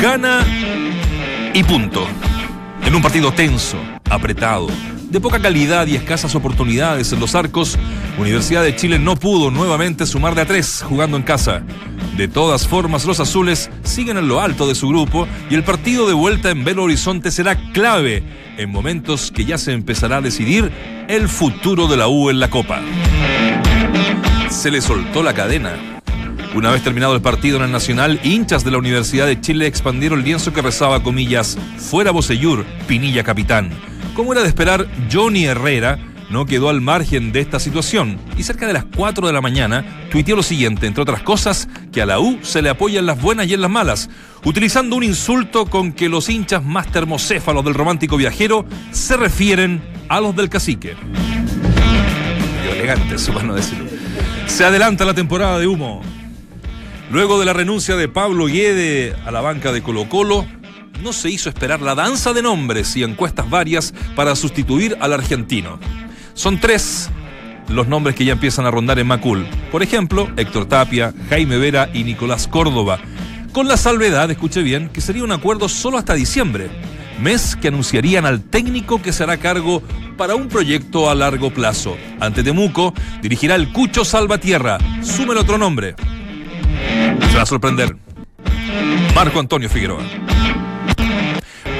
gana y punto. En un partido tenso, apretado, de poca calidad y escasas oportunidades en los arcos, Universidad de Chile no pudo nuevamente sumar de a tres jugando en casa. De todas formas, los azules siguen en lo alto de su grupo y el partido de vuelta en Belo Horizonte será clave en momentos que ya se empezará a decidir el futuro de la U en la Copa. Se le soltó la cadena. Una vez terminado el partido en el Nacional, hinchas de la Universidad de Chile expandieron el lienzo que rezaba comillas, fuera Bocellur, Pinilla capitán. Como era de esperar, Johnny Herrera no quedó al margen de esta situación y cerca de las 4 de la mañana tuiteó lo siguiente, entre otras cosas, que a la U se le apoya en las buenas y en las malas, utilizando un insulto con que los hinchas más termocéfalos del romántico viajero se refieren a los del cacique. Elegante, eso para no decirlo. Se adelanta la temporada de humo. Luego de la renuncia de Pablo Guede a la banca de Colo Colo, no se hizo esperar la danza de nombres y encuestas varias para sustituir al argentino. Son tres los nombres que ya empiezan a rondar en Macul. Por ejemplo, Héctor Tapia, Jaime Vera y Nicolás Córdoba. Con la salvedad, escuche bien, que sería un acuerdo solo hasta diciembre, mes que anunciarían al técnico que se hará cargo para un proyecto a largo plazo. Ante Temuco, dirigirá el Cucho Salvatierra. Súmele otro nombre. Se va a sorprender. Marco Antonio Figueroa.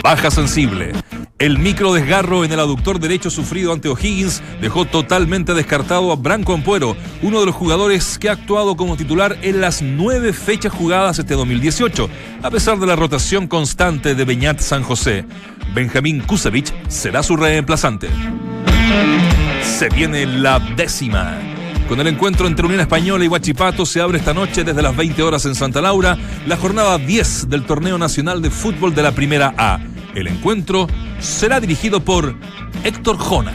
Baja sensible. El micro desgarro en el aductor derecho sufrido ante O'Higgins dejó totalmente descartado a Branco Ampuero, uno de los jugadores que ha actuado como titular en las nueve fechas jugadas este 2018, a pesar de la rotación constante de Beñat San José. Benjamín Kusevich será su reemplazante. Se viene la décima. Con el encuentro entre Unión Española y Huachipato se abre esta noche desde las 20 horas en Santa Laura la jornada 10 del Torneo Nacional de Fútbol de la Primera A. El encuentro será dirigido por Héctor Jona.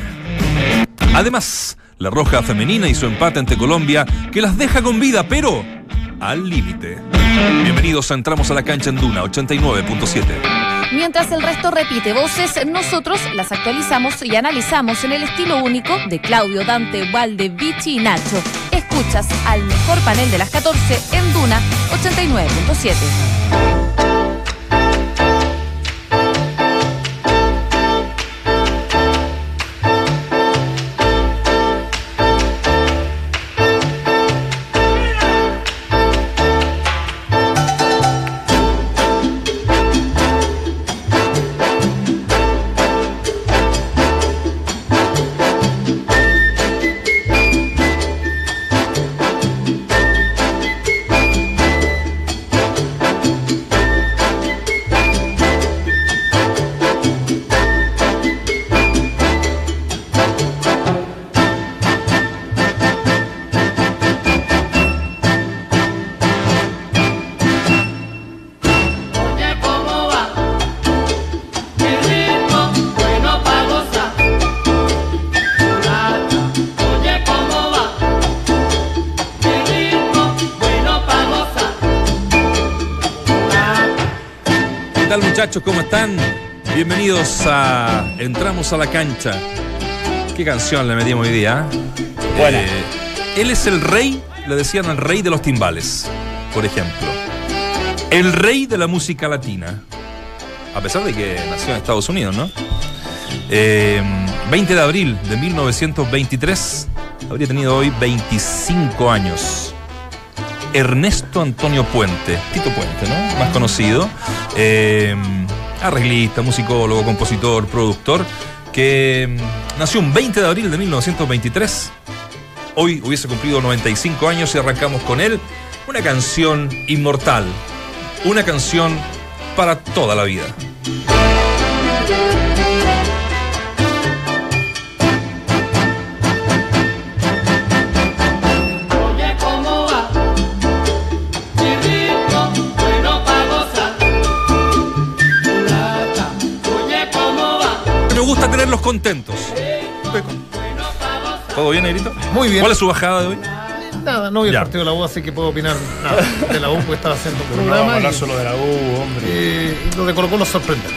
Además, la Roja Femenina y su empate ante Colombia que las deja con vida, pero al límite. Bienvenidos a Entramos a la Cancha en Duna 89.7. Mientras el resto repite voces, nosotros las actualizamos y analizamos en el estilo único de Claudio, Dante, Valde, Vichy y Nacho. Escuchas al mejor panel de las 14 en Duna 89.7. tal muchachos? ¿Cómo están? Bienvenidos a Entramos a la cancha. ¿Qué canción le metimos hoy día? Buena. Eh, él es el rey, le decían el rey de los timbales, por ejemplo. El rey de la música latina. A pesar de que nació en Estados Unidos, ¿no? Eh, 20 de abril de 1923. Habría tenido hoy 25 años. Ernesto Antonio Puente, Tito Puente, ¿no? Más conocido. Eh, arreglista, musicólogo, compositor, productor, que mm, nació un 20 de abril de 1923. Hoy hubiese cumplido 95 años y arrancamos con él una canción inmortal. Una canción para toda la vida. Contentos. ¿Todo bien, Negrito? Muy bien. ¿Cuál es su bajada de hoy? Nada, no vi el Ya. partido de la U, así que puedo opinar nada de la U, porque estaba haciendo un No vamos a programa. hablar y, solo de la U, hombre. eh, y lo de Colo Colo sorprende.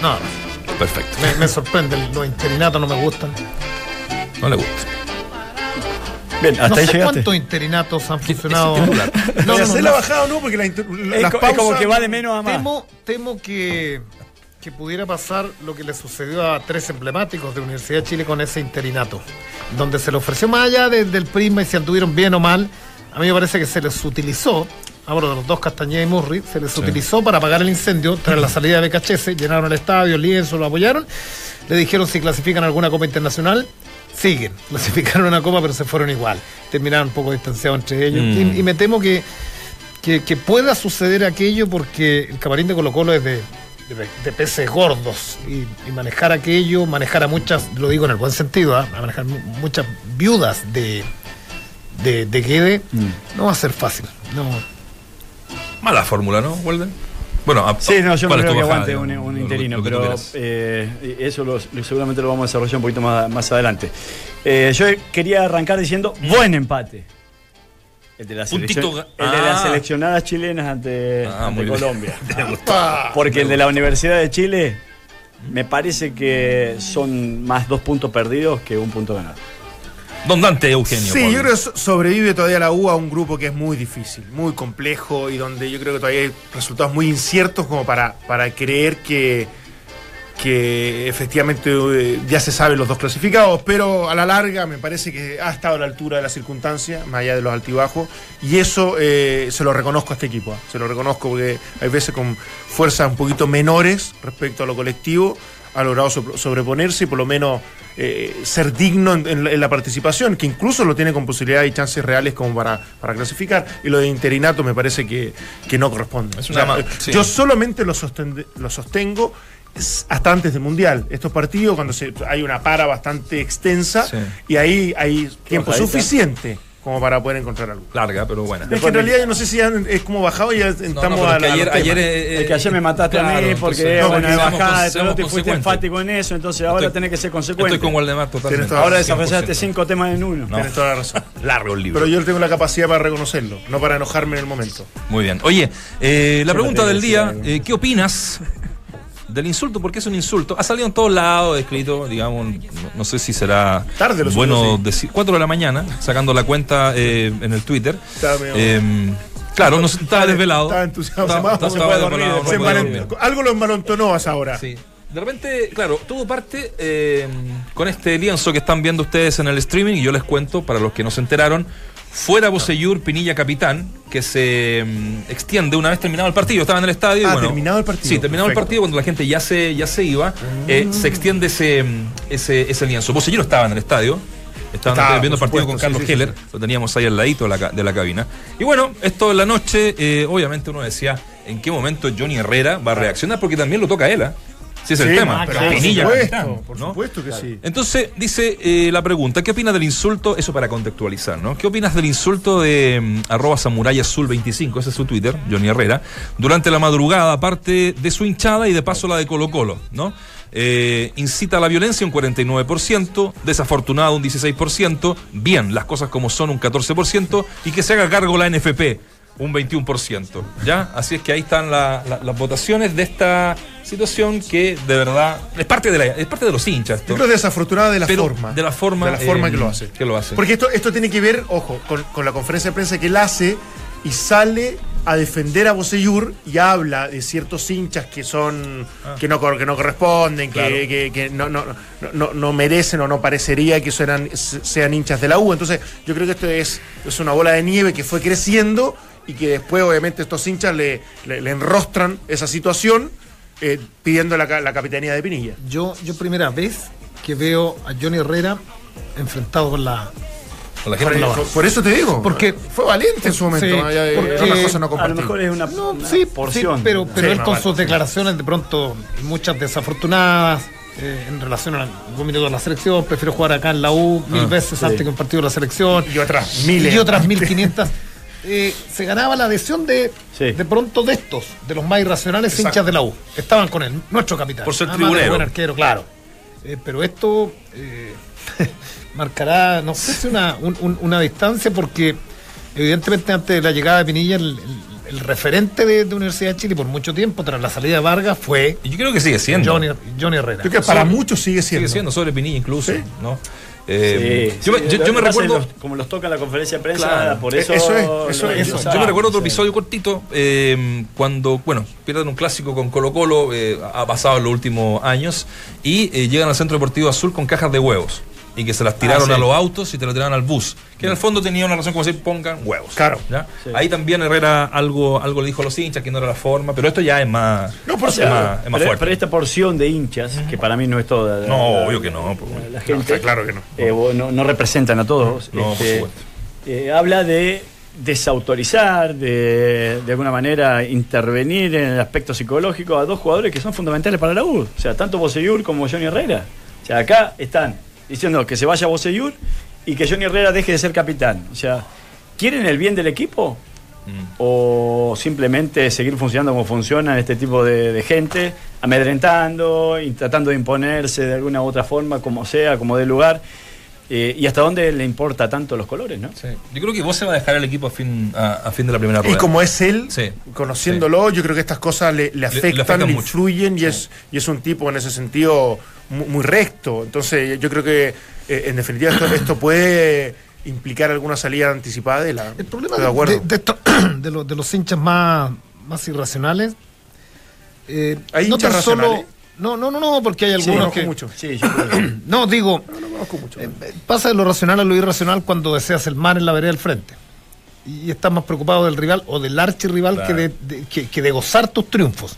Nada más. Perfecto. Me, me sorprende, los interinatos no me gustan. No le gusta. Bien, hasta no ahí sé llegaste. cuántos interinatos han funcionado. No, no, ¿Ya no, no. la bajada o no? Porque la Es, las es pausas... como que va de menos a más. Temo, temo que, que pudiera pasar lo que le sucedió a tres emblemáticos de Universidad de Chile con ese interinato, donde se le ofreció más allá de- del prisma y si anduvieron bien o mal. A mí me parece que se les utilizó, hablo de los dos Castañeda y Murri, se les utilizó para apagar el incendio tras la salida de BKHS, llenaron el estadio, el lienzo, lo apoyaron, le dijeron si clasifican alguna copa internacional. Siguen, clasificaron una copa, pero se fueron igual. Terminaron un poco distanciados entre ellos. Mm. Y, y me temo que, que, que pueda suceder aquello porque el camarín de Colo Colo es de, de, de peces gordos y, y manejar aquello, manejar a muchas, lo digo en el buen sentido, ¿ah? a manejar mu- muchas viudas de, de, de Guede, no va a ser fácil. No. Mala fórmula, ¿no, Walden? Bueno, a- Sí, no, yo no ¿cuál es creo que bajada, aguante un, lo- interino, lo pero eh, eso lo- lo- seguramente lo vamos a desarrollar un poquito más, más adelante. Eh, yo quería arrancar diciendo buen empate. El de, las Puntito de Ah. seleccionadas chilenas ante, Ah, ante muy bien. Colombia. Porque el de la Universidad de Chile me parece que son más dos puntos perdidos que un punto ganado. Don Dante Eugenio. Sí, yo creo que so- sobrevive todavía la U a un grupo que es muy difícil, muy complejo y donde yo creo que todavía hay resultados muy inciertos como para, para creer que, que efectivamente eh, ya se saben los dos clasificados, pero a la larga me parece que ha estado a la altura de las circunstancias, más allá de los altibajos, y eso eh, se lo reconozco a este equipo, ¿ah? se lo reconozco porque hay veces con fuerzas un poquito menores respecto a lo colectivo, ha logrado sobre- sobreponerse y por lo menos eh, ser digno en, en la- en la participación, que incluso lo tiene con posibilidades y chances reales como para, para clasificar. Y lo de interinato me parece que, que no corresponde. O sea, sí. Yo solamente lo, sosten- lo sostengo hasta antes del Mundial. Estos partidos, cuando se, hay una para bastante extensa Sí. y ahí hay tiempo Bajadita. suficiente como para poder encontrar algo. Larga, pero buena. Es que en realidad yo no sé si ya es como bajado y ya estamos pero a es que la- a ayer, ayer, eh, Es que ayer me mataste a mí porque, entonces- no, bueno, bajada, no te fuiste enfático en eso, entonces ahora tenés que ser consecuente. Estoy con Waldemar totalmente. Toda Ahora la desarrollaste 100%. cinco temas en uno. No. Tienes toda la razón. Largo el libro. Pero yo tengo la capacidad para reconocerlo, no para enojarme en el momento. Muy bien. Oye, eh, la pregunta del día, eh, ¿qué opinas del insulto? Porque es un insulto. Ha salido en todos lados, escrito, digamos, no, no sé si será Tarde bueno decir. 4 de la mañana, sacando la cuenta eh, en el Twitter. Eh, claro, no, estaba desvelado. Estaba entusiasmado. Algo lo envalentonó hasta ahora. Sí. De repente, claro, todo parte eh, con este lienzo que están viendo ustedes en el streaming y yo les cuento, para los que no se enteraron, fuera Boseyur, Pinilla Capitán, que se mm, extiende una vez terminado el partido. Estaba en el estadio. y Ah, bueno, terminado el partido. Sí, terminado el partido, cuando la gente ya se, ya se iba, eh, se extiende ese, mm, ese, ese lienzo. Boseyur estaba en el estadio. Estaban viendo el partido con Carlos sí, sí, Heller, lo teníamos ahí al ladito de la, de la cabina. Y bueno, esto en la noche, eh, obviamente uno decía, ¿en qué momento Johnny Herrera va a reaccionar? Porque también lo toca a él, ¿ah? Sí, es el tema. pero por supuesto, por supuesto que sí. Entonces, dice eh, la pregunta, ¿qué opinas del insulto? Eso para contextualizar, ¿no? ¿Qué opinas del insulto de mm, arroba samurai azul 25, ese es su Twitter, Johnny Herrera, durante la madrugada, aparte de su hinchada y de paso la de Colo Colo, ¿no? Eh, incita a la violencia un 49%, desafortunado un 16%, bien, las cosas como son un 14% y que se haga cargo la NFP un 21%, ¿ya? Así es que ahí están la- la- las votaciones de esta situación que de verdad es parte de, la, es parte de los hinchas. esto. Yo creo desafortunada de la Pero forma. de la forma, De la forma eh, que lo hace. que lo hace. Porque esto, esto tiene que ver, ojo, con, con la conferencia de prensa que él hace y sale a defender a Boseyur y habla de ciertos hinchas que son que, no, que no corresponden, que, Ah. Claro. que- que no, no, no, no- no merecen o no parecería que sean, sean hinchas de la U. Entonces, yo creo que esto es, es una bola de nieve que fue creciendo y que después, obviamente, estos hinchas le, le- le enrostran esa situación eh, pidiendo la, la capitanía de Pinilla. Yo, yo primera vez que veo a Johnny Herrera enfrentado con la. Con la gente Por, por- por eso te digo. Porque- fue valiente en su momento. Sí, ¿no? Ya, eh, porque- cosa no A lo mejor es una, No, una sí, porción. sí, pero, pero Sí, él con vale, sus sí. declaraciones de pronto, muchas desafortunadas, eh, en relación a algún minuto de la selección, prefiero jugar acá en la U mil veces antes que un partido de la selección. Y otras miles. Y otras 1500. Eh, se ganaba la adhesión de, Sí. de pronto de estos, de los más irracionales Exacto. hinchas de la U. Estaban con él, nuestro capitán. Por ser tribunero. buen arquero, claro. Eh, pero esto eh, marcará, no sé si una, un- un- una distancia, porque evidentemente antes de la llegada de Pinilla, el, el- el referente de, de Universidad de Chile por mucho tiempo, tras la salida de Vargas, fue Y yo creo que sigue siendo. Johnny, Johnny Herrera. Yo creo que para muchos sigue siendo. Sigue siendo sobre Pinilla incluso, Sí. ¿no? Eh, Sí, yo, me- sí, yo- yo recuerdo. los- como los toca en la conferencia de prensa, Claro. por Eh, eso. eso es, eso eso. Yo me recuerdo otro sí. episodio cortito eh, cuando, bueno, pierden un clásico con Colo Colo, eh, ha pasado en los últimos años, y eh, llegan al Centro Deportivo Azul con cajas de huevos. Y que se las tiraron Ah, sí. a los autos y te las tiraron al bus. Que en el fondo tenía una razón como decir, pongan huevos. Claro. ¿ya? Sí. Ahí también Herrera algo, algo le dijo a los hinchas que no era la forma, pero esto ya es más, No, por es más, es más pero, fuerte. pero esta porción de hinchas, que para mí no es toda. la- No, la- obvio que no, pues, la- No, gente. está claro que no. eh, no, no representan a todos. No, por este, supuesto. eh, habla de desautorizar, de, de alguna manera intervenir en el aspecto psicológico a dos jugadores que son fundamentales para la U. O sea, tanto Boseyur como Johnny Herrera. O sea, acá están diciendo que se vaya Boseyur y que Johnny Herrera deje de ser capitán. O sea, ¿quieren el bien del equipo? Mm. o simplemente seguir funcionando como funciona este tipo de, de gente, amedrentando y tratando de imponerse de alguna u otra forma, como sea, como dé lugar, eh, y hasta dónde le importa tanto los colores, ¿no? Sí. Yo creo que vos se va a dejar el equipo a fin, a, a fin de la primera rueda. Y como es él, Sí. conociéndolo, yo creo que estas cosas le, afectan, le, afectan influyen y, es, y es un tipo en ese sentido muy, muy recto. Entonces yo creo que eh, en definitiva esto, esto puede implicar alguna salida anticipada de la... El problema de, de acuerdo. de- de esto- de los, de los hinchas más, más irracionales. eh, ¿Hay no tan solo. No, no, no, no, porque hay Sí, algunos conozco que. mucho. Sí, yo No, digo, No, no conozco mucho. eh, pasa de lo racional a lo irracional cuando deseas el mal en la vereda del frente. Y estás más preocupado del rival o del archirrival Claro. que, de, de- que, que de gozar tus triunfos.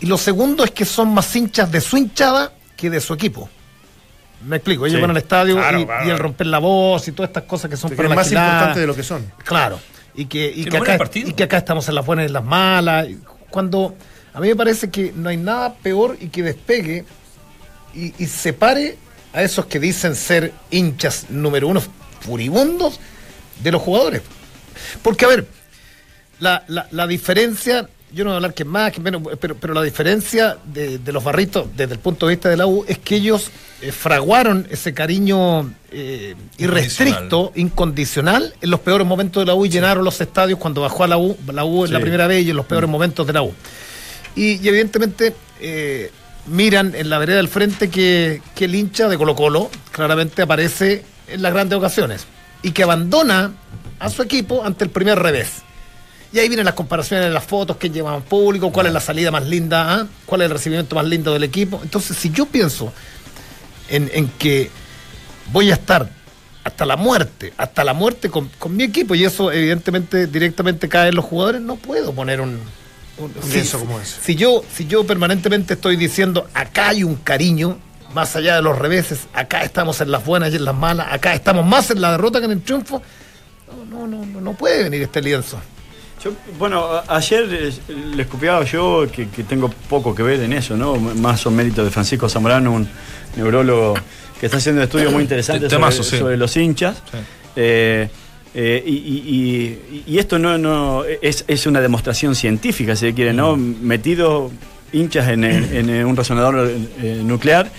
Y lo segundo es que son más hinchas de su hinchada que de su equipo. Me explico, ellos Sí. van al estadio Claro, y, claro. y el romper la voz y todas estas cosas que son Que para más gilada. importante de lo que son. Claro. Y que, y, Sí, que acá, y que acá estamos en las buenas y en las malas. Cuando a mí me parece que no hay nada peor y que despegue y, y separe a esos que dicen ser hinchas número uno furibundos de los jugadores. Porque, a ver, la, la, la diferencia, yo no voy a hablar que más, que menos, pero, pero la diferencia de, de los barritos desde el punto de vista de la U es que ellos eh, fraguaron ese cariño eh, irrestricto, incondicional, en los peores momentos de la U y llenaron los estadios cuando bajó a la U, la U en la primera vez y en los peores momentos de la U. Y, evidentemente eh, miran en la vereda del frente que, que el hincha de Colo Colo claramente aparece en las grandes ocasiones y que abandona a su equipo ante el primer revés. Y ahí vienen las comparaciones de las fotos que llevan público, cuál es la salida más linda, ah? cuál es el recibimiento más lindo del equipo. Entonces, si yo pienso en, en que voy a estar hasta la muerte, hasta la muerte con, con mi equipo, y eso evidentemente directamente cae en los jugadores, no puedo poner un... un- Un lienzo como ese. si yo, si yo permanentemente estoy diciendo, acá hay un cariño, más allá de los reveses, acá estamos en las buenas y en las malas, acá estamos más en la derrota que en el triunfo, no, no, no, no, puede venir este lienzo. Yo, bueno, ayer eh, le escupiaba yo que, que tengo poco que ver en eso, ¿no? Más son méritos de Francisco Zamorano, un neurólogo que está haciendo estudios muy interesantes Temazo, sobre, sí. sobre los hinchas. Sí. Eh, eh, y, y- y- esto no, no es, es una demostración científica, si se quiere, ¿no? Metido hinchas en, el- en el- un resonador eh, nuclear,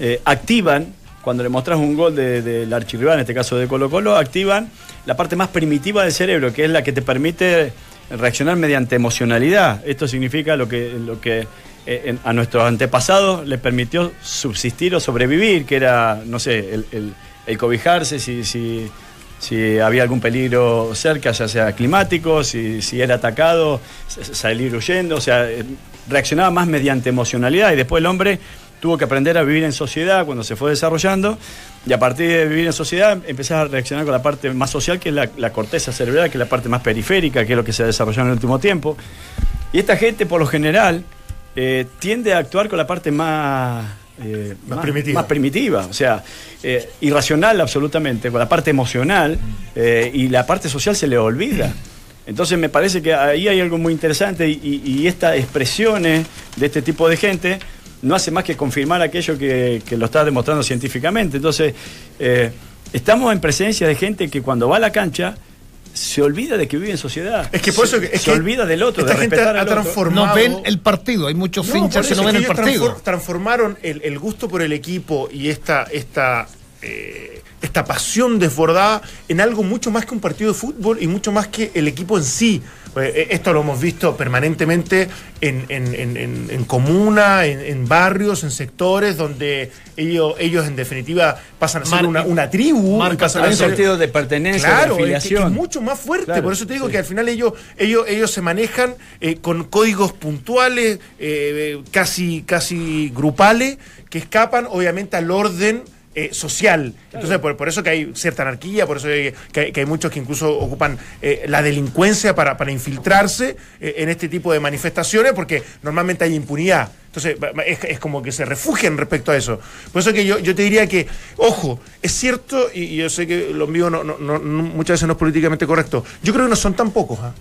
eh, activan, cuando le mostras un gol de- del archirrival, en este caso de Colo Colo, activan la parte más primitiva del cerebro, que es la que te permite reaccionar mediante emocionalidad. Esto significa lo que, lo que eh, en- a nuestros antepasados les permitió subsistir o sobrevivir, que era, no sé, el, el- el cobijarse, si, si, si había algún peligro cerca, ya sea climático, si, si era atacado, salir huyendo, o sea, eh, reaccionaba más mediante emocionalidad y después el hombre tuvo que aprender a vivir en sociedad cuando se fue desarrollando y a partir de vivir en sociedad empezás a reaccionar con la parte más social que es la, la corteza cerebral, que es la parte más periférica, que es lo que se ha desarrollado en el último tiempo. Y esta gente por lo general eh, tiende a actuar con la parte más... eh, Más primitiva. más primitiva, o sea, eh, irracional absolutamente, con la parte emocional eh, y la parte social se le olvida. Entonces me parece que ahí hay algo muy interesante y, estas expresiones de este tipo de gente no hace más que confirmar aquello que, que lo está demostrando científicamente. Entonces, estamos en presencia de gente que cuando va a la cancha se olvida de que vive en sociedad. Es que por eso se, que- es se que olvida del otro, de esta gente respetar ha al otro. transformado- No ven el partido, hay muchos No, hinchas que no ven el partido. transfor- transformaron el, el gusto por el equipo y esta, esta, eh, esta pasión desbordada en algo mucho más que un partido de fútbol y mucho más que el equipo en sí. Pues, eh, esto lo hemos visto permanentemente en, en- en- en- comuna, en, barrios, en sectores donde ellos, ellos en definitiva pasan a ser Mar- una, una tribu. marca y pasan Hay a un ser- sentido de pertenencia, Claro, de es que- que afiliación. es mucho más fuerte. Claro, Por eso te digo sí. que al final ellos, ellos, ellos se manejan eh, con códigos puntuales, eh, casi, casi grupales, que escapan obviamente al orden. Eh, social. Entonces, por, por eso que hay cierta anarquía, por eso que, hay, que hay muchos que incluso ocupan eh, la delincuencia para, para infiltrarse eh, en este tipo de manifestaciones, porque normalmente hay impunidad. Entonces, es, es como que se refugian respecto a eso. Por eso que yo, yo te diría que, ojo, es cierto, y, y yo sé que lo mío no, no- no- muchas veces no es políticamente correcto, yo creo que no son tan pocos. ¿ah?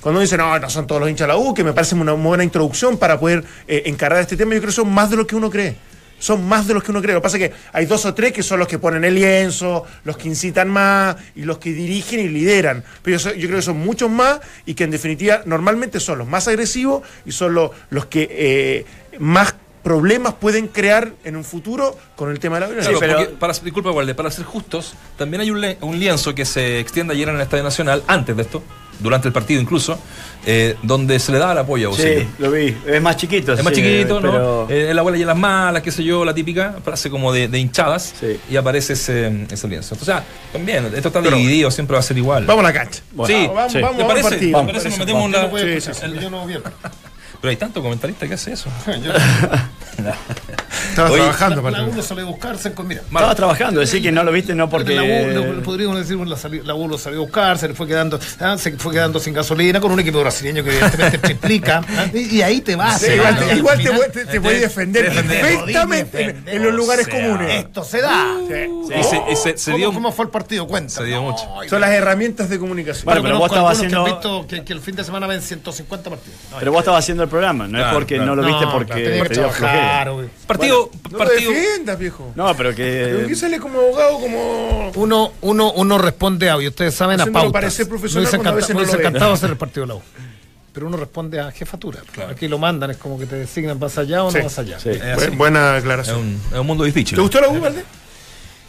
Cuando dicen, no, no son todos los hinchas de la U, que me parece una buena introducción para poder eh, encarar este tema, yo creo que son más de lo que uno cree. Son más de los que uno cree. Lo que pasa es que hay dos o tres que son los que ponen el lienzo, los que incitan más y los que dirigen y lideran. Pero yo, yo creo que son muchos más y que en definitiva normalmente son los más agresivos y son los, los que eh, más problemas pueden crear en un futuro con el tema de la violencia. Pero- porque para, disculpa, Walde, para ser justos, también hay un, le- un lienzo que se extiende ayer en el Estadio Nacional, antes de esto, durante el partido incluso, eh, donde se le da el apoyo a Bocillo. Sí, lo vi. Es más chiquito. Es más sí, chiquito, ¿no? Eh, la abuela y las malas, qué sé yo, la típica frase como de, de hinchadas Sí. y aparece ese, ese lienzo. O sea, también, esto está Pero- dividido, siempre va a ser igual. Vamos a la cancha. Bueno, sí, vamos, sí. vamos, ¿Te vamos parece? Vamos, Me parece, nos metemos en Yo la- Pero hay tanto comentarista que hace eso. Yo- Estaba Oye, trabajando la, para la U lo salió a buscarse con mira. Estaba trabajando, decir que no lo viste no porque... La U, lo- podríamos decir, la, sali- la U lo salió a buscar, se le fue quedando, ah, se fue quedando sin gasolina con un equipo brasileño que evidentemente triplica. ah, y, y ahí te vas. Sí, igual te, al igual te, final- te, te defender perfectamente en, los lugares o sea, comunes. Esto se da. Y se, y se- se ¿Cómo, dio. cómo fue el partido? Cuenta. se dio mucho. Son las herramientas de comunicación. Bueno, pero vos estabas haciendo- Que, han visto que, que el fin de semana ven 150 partidos. No, Pero vos estabas haciendo el programa, no es Claro, porque claro. no lo viste no, porque te dio trabajar, flojera. Partido. no lo partido defiendas, viejo. No, pero Pero que... que sale como abogado, como. Uno, uno, uno responde a, y ustedes saben, a pautas. parecer profesional Me hubiese cuando a veces no encantado hacer el partido de la U. Pero uno responde a jefatura. Aquí lo mandan, es como que te designan, vas allá o Sí, no vas allá. sí. Es Bu- así. buena Es aclaración. un, es un mundo difícil. ¿Te gustó la U, Valde?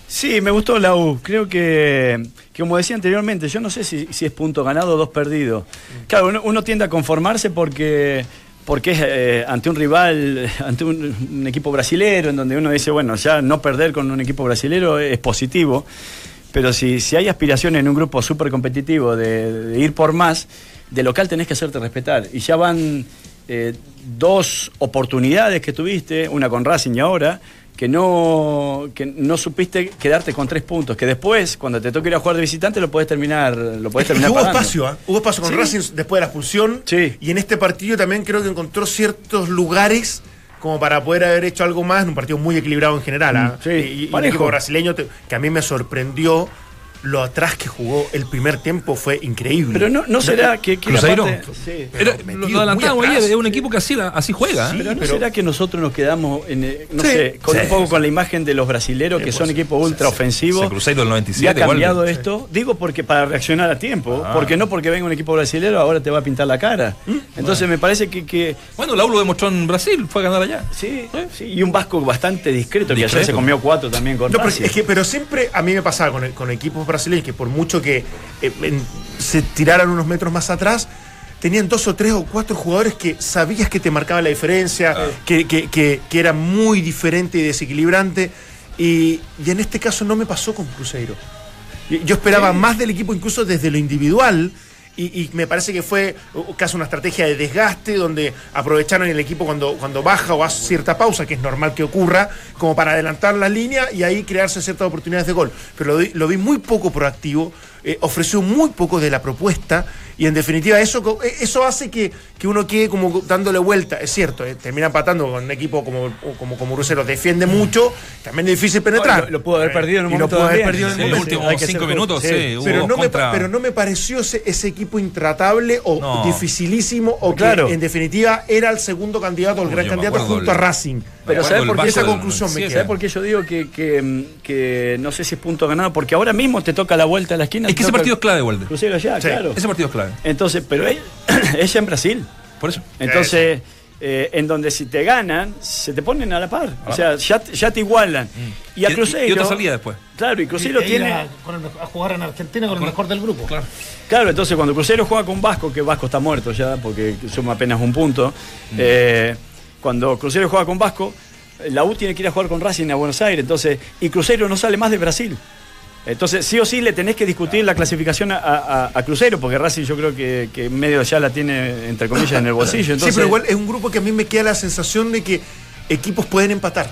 Sí, me gustó la U. Creo que, que como decía anteriormente, yo no sé si, si es punto ganado o dos perdidos. Claro, uno, uno tiende a conformarse porque, porque es eh, ante un rival, ante un, equipo brasilero, en donde uno dice, bueno, ya no perder con un equipo brasilero es positivo. Pero si, si hay aspiraciones en un grupo súper competitivo de, de ir por más, de local tenés que hacerte respetar. Y ya van eh, dos oportunidades que tuviste, una con Racing y ahora, que no, que no supiste quedarte con tres puntos, que después, cuando te toque ir a jugar de visitante, lo puedes terminar, lo que terminar hubo pagando. espacio, ¿ah? Hubo espacio con Sí. Racing después de la expulsión. Sí. Y en este partido también creo que encontró ciertos lugares como para poder haber hecho algo más en un partido muy equilibrado en general. ¿ah? Mm, sí, Y, y parejo. equipo brasileño te- que a mí me sorprendió lo atrás que jugó el primer tiempo fue increíble. Pero no, no será que, que la Cruzeiro. parte- sí. Lo, adelantamos atrás. ayer, es un equipo que así, así juega. ¿eh? Pero no pero- será que nosotros nos quedamos en, eh, no Sí, sé, con sí, un poco sí. con la imagen de los brasileros que Sí, son pues, equipos ultra ofensivos. Cruzeiro del y 97. ha cambiado esto, digo porque para reaccionar a tiempo, Ah. porque no porque venga un equipo brasilero ahora te va a pintar la cara. ¿Mm? Entonces me parece que, que Bueno, la U lo demostró en Brasil, fue a ganar allá. sí, sí, y un Vasco bastante discreto, que ayer Discreto. se comió cuatro también con No, pero, es que, pero siempre a mí me pasaba con, con equipos brasileños que por mucho que eh, en- se tiraran unos metros más atrás, tenían dos o tres o cuatro jugadores que sabías que te marcaban la diferencia, que, que- que- que era muy diferente y desequilibrante. Y, y en este caso no me pasó con Cruzeiro. Yo esperaba más del equipo incluso desde lo individual. Y, y me parece que fue casi una estrategia de desgaste donde aprovecharon el equipo cuando, cuando baja o hace cierta pausa, que es normal que ocurra, como para adelantar la línea y ahí crearse ciertas oportunidades de gol. Pero lo, lo vi muy poco proactivo, eh, ofreció muy poco de la propuesta y en definitiva eso, eh, eso hace que, que uno quede como dándole vuelta. Es cierto, eh, termina empatando con un equipo como, como, como Crucero, defiende mucho, también es difícil penetrar. Lo, lo pudo haber perdido en un Y lo pudo haber perdido en Sí, el los últimos cinco minutos, sí, hubo pero no, me, contra- pero no me pareció ese, ese equipo intratable o No. dificilísimo o Claro. que en definitiva era el segundo candidato, el gran yo candidato junto a Racing. Pero Me ¿sabes acuerdo por qué esa conclusión me 97. ¿Sabes por qué yo digo que, que, que no sé si es punto ganado? Porque ahora mismo te toca la vuelta a la esquina. Es que ese partido es clave, Walde. Cruzeiro allá, Sí. claro. Ese partido es clave. Entonces, pero es, es en Brasil. Por eso. Entonces, eh, en donde si te ganan, se te ponen a la par. O sea, ya, te- ya te igualan. Y a Y- y Cruzeiro. otra salida después. Claro, y Cruzeiro tiene. a, con el mejor- a jugar en Argentina con el mejor del grupo. Claro. Claro, entonces cuando Cruzeiro juega con Vasco, que Vasco está muerto ya porque suma apenas un punto, eh, cuando Cruzeiro juega con Vasco, la U tiene que ir a jugar con Racing a Buenos Aires, entonces, y Cruzeiro no sale más de Brasil. Entonces, sí o sí le tenés que discutir la clasificación a, a- a Cruzeiro, porque Racing yo creo que, que medio ya la tiene, entre comillas, en el bolsillo. Entonces, sí, pero igual es un grupo que a mí me queda la sensación de que equipos pueden empatar.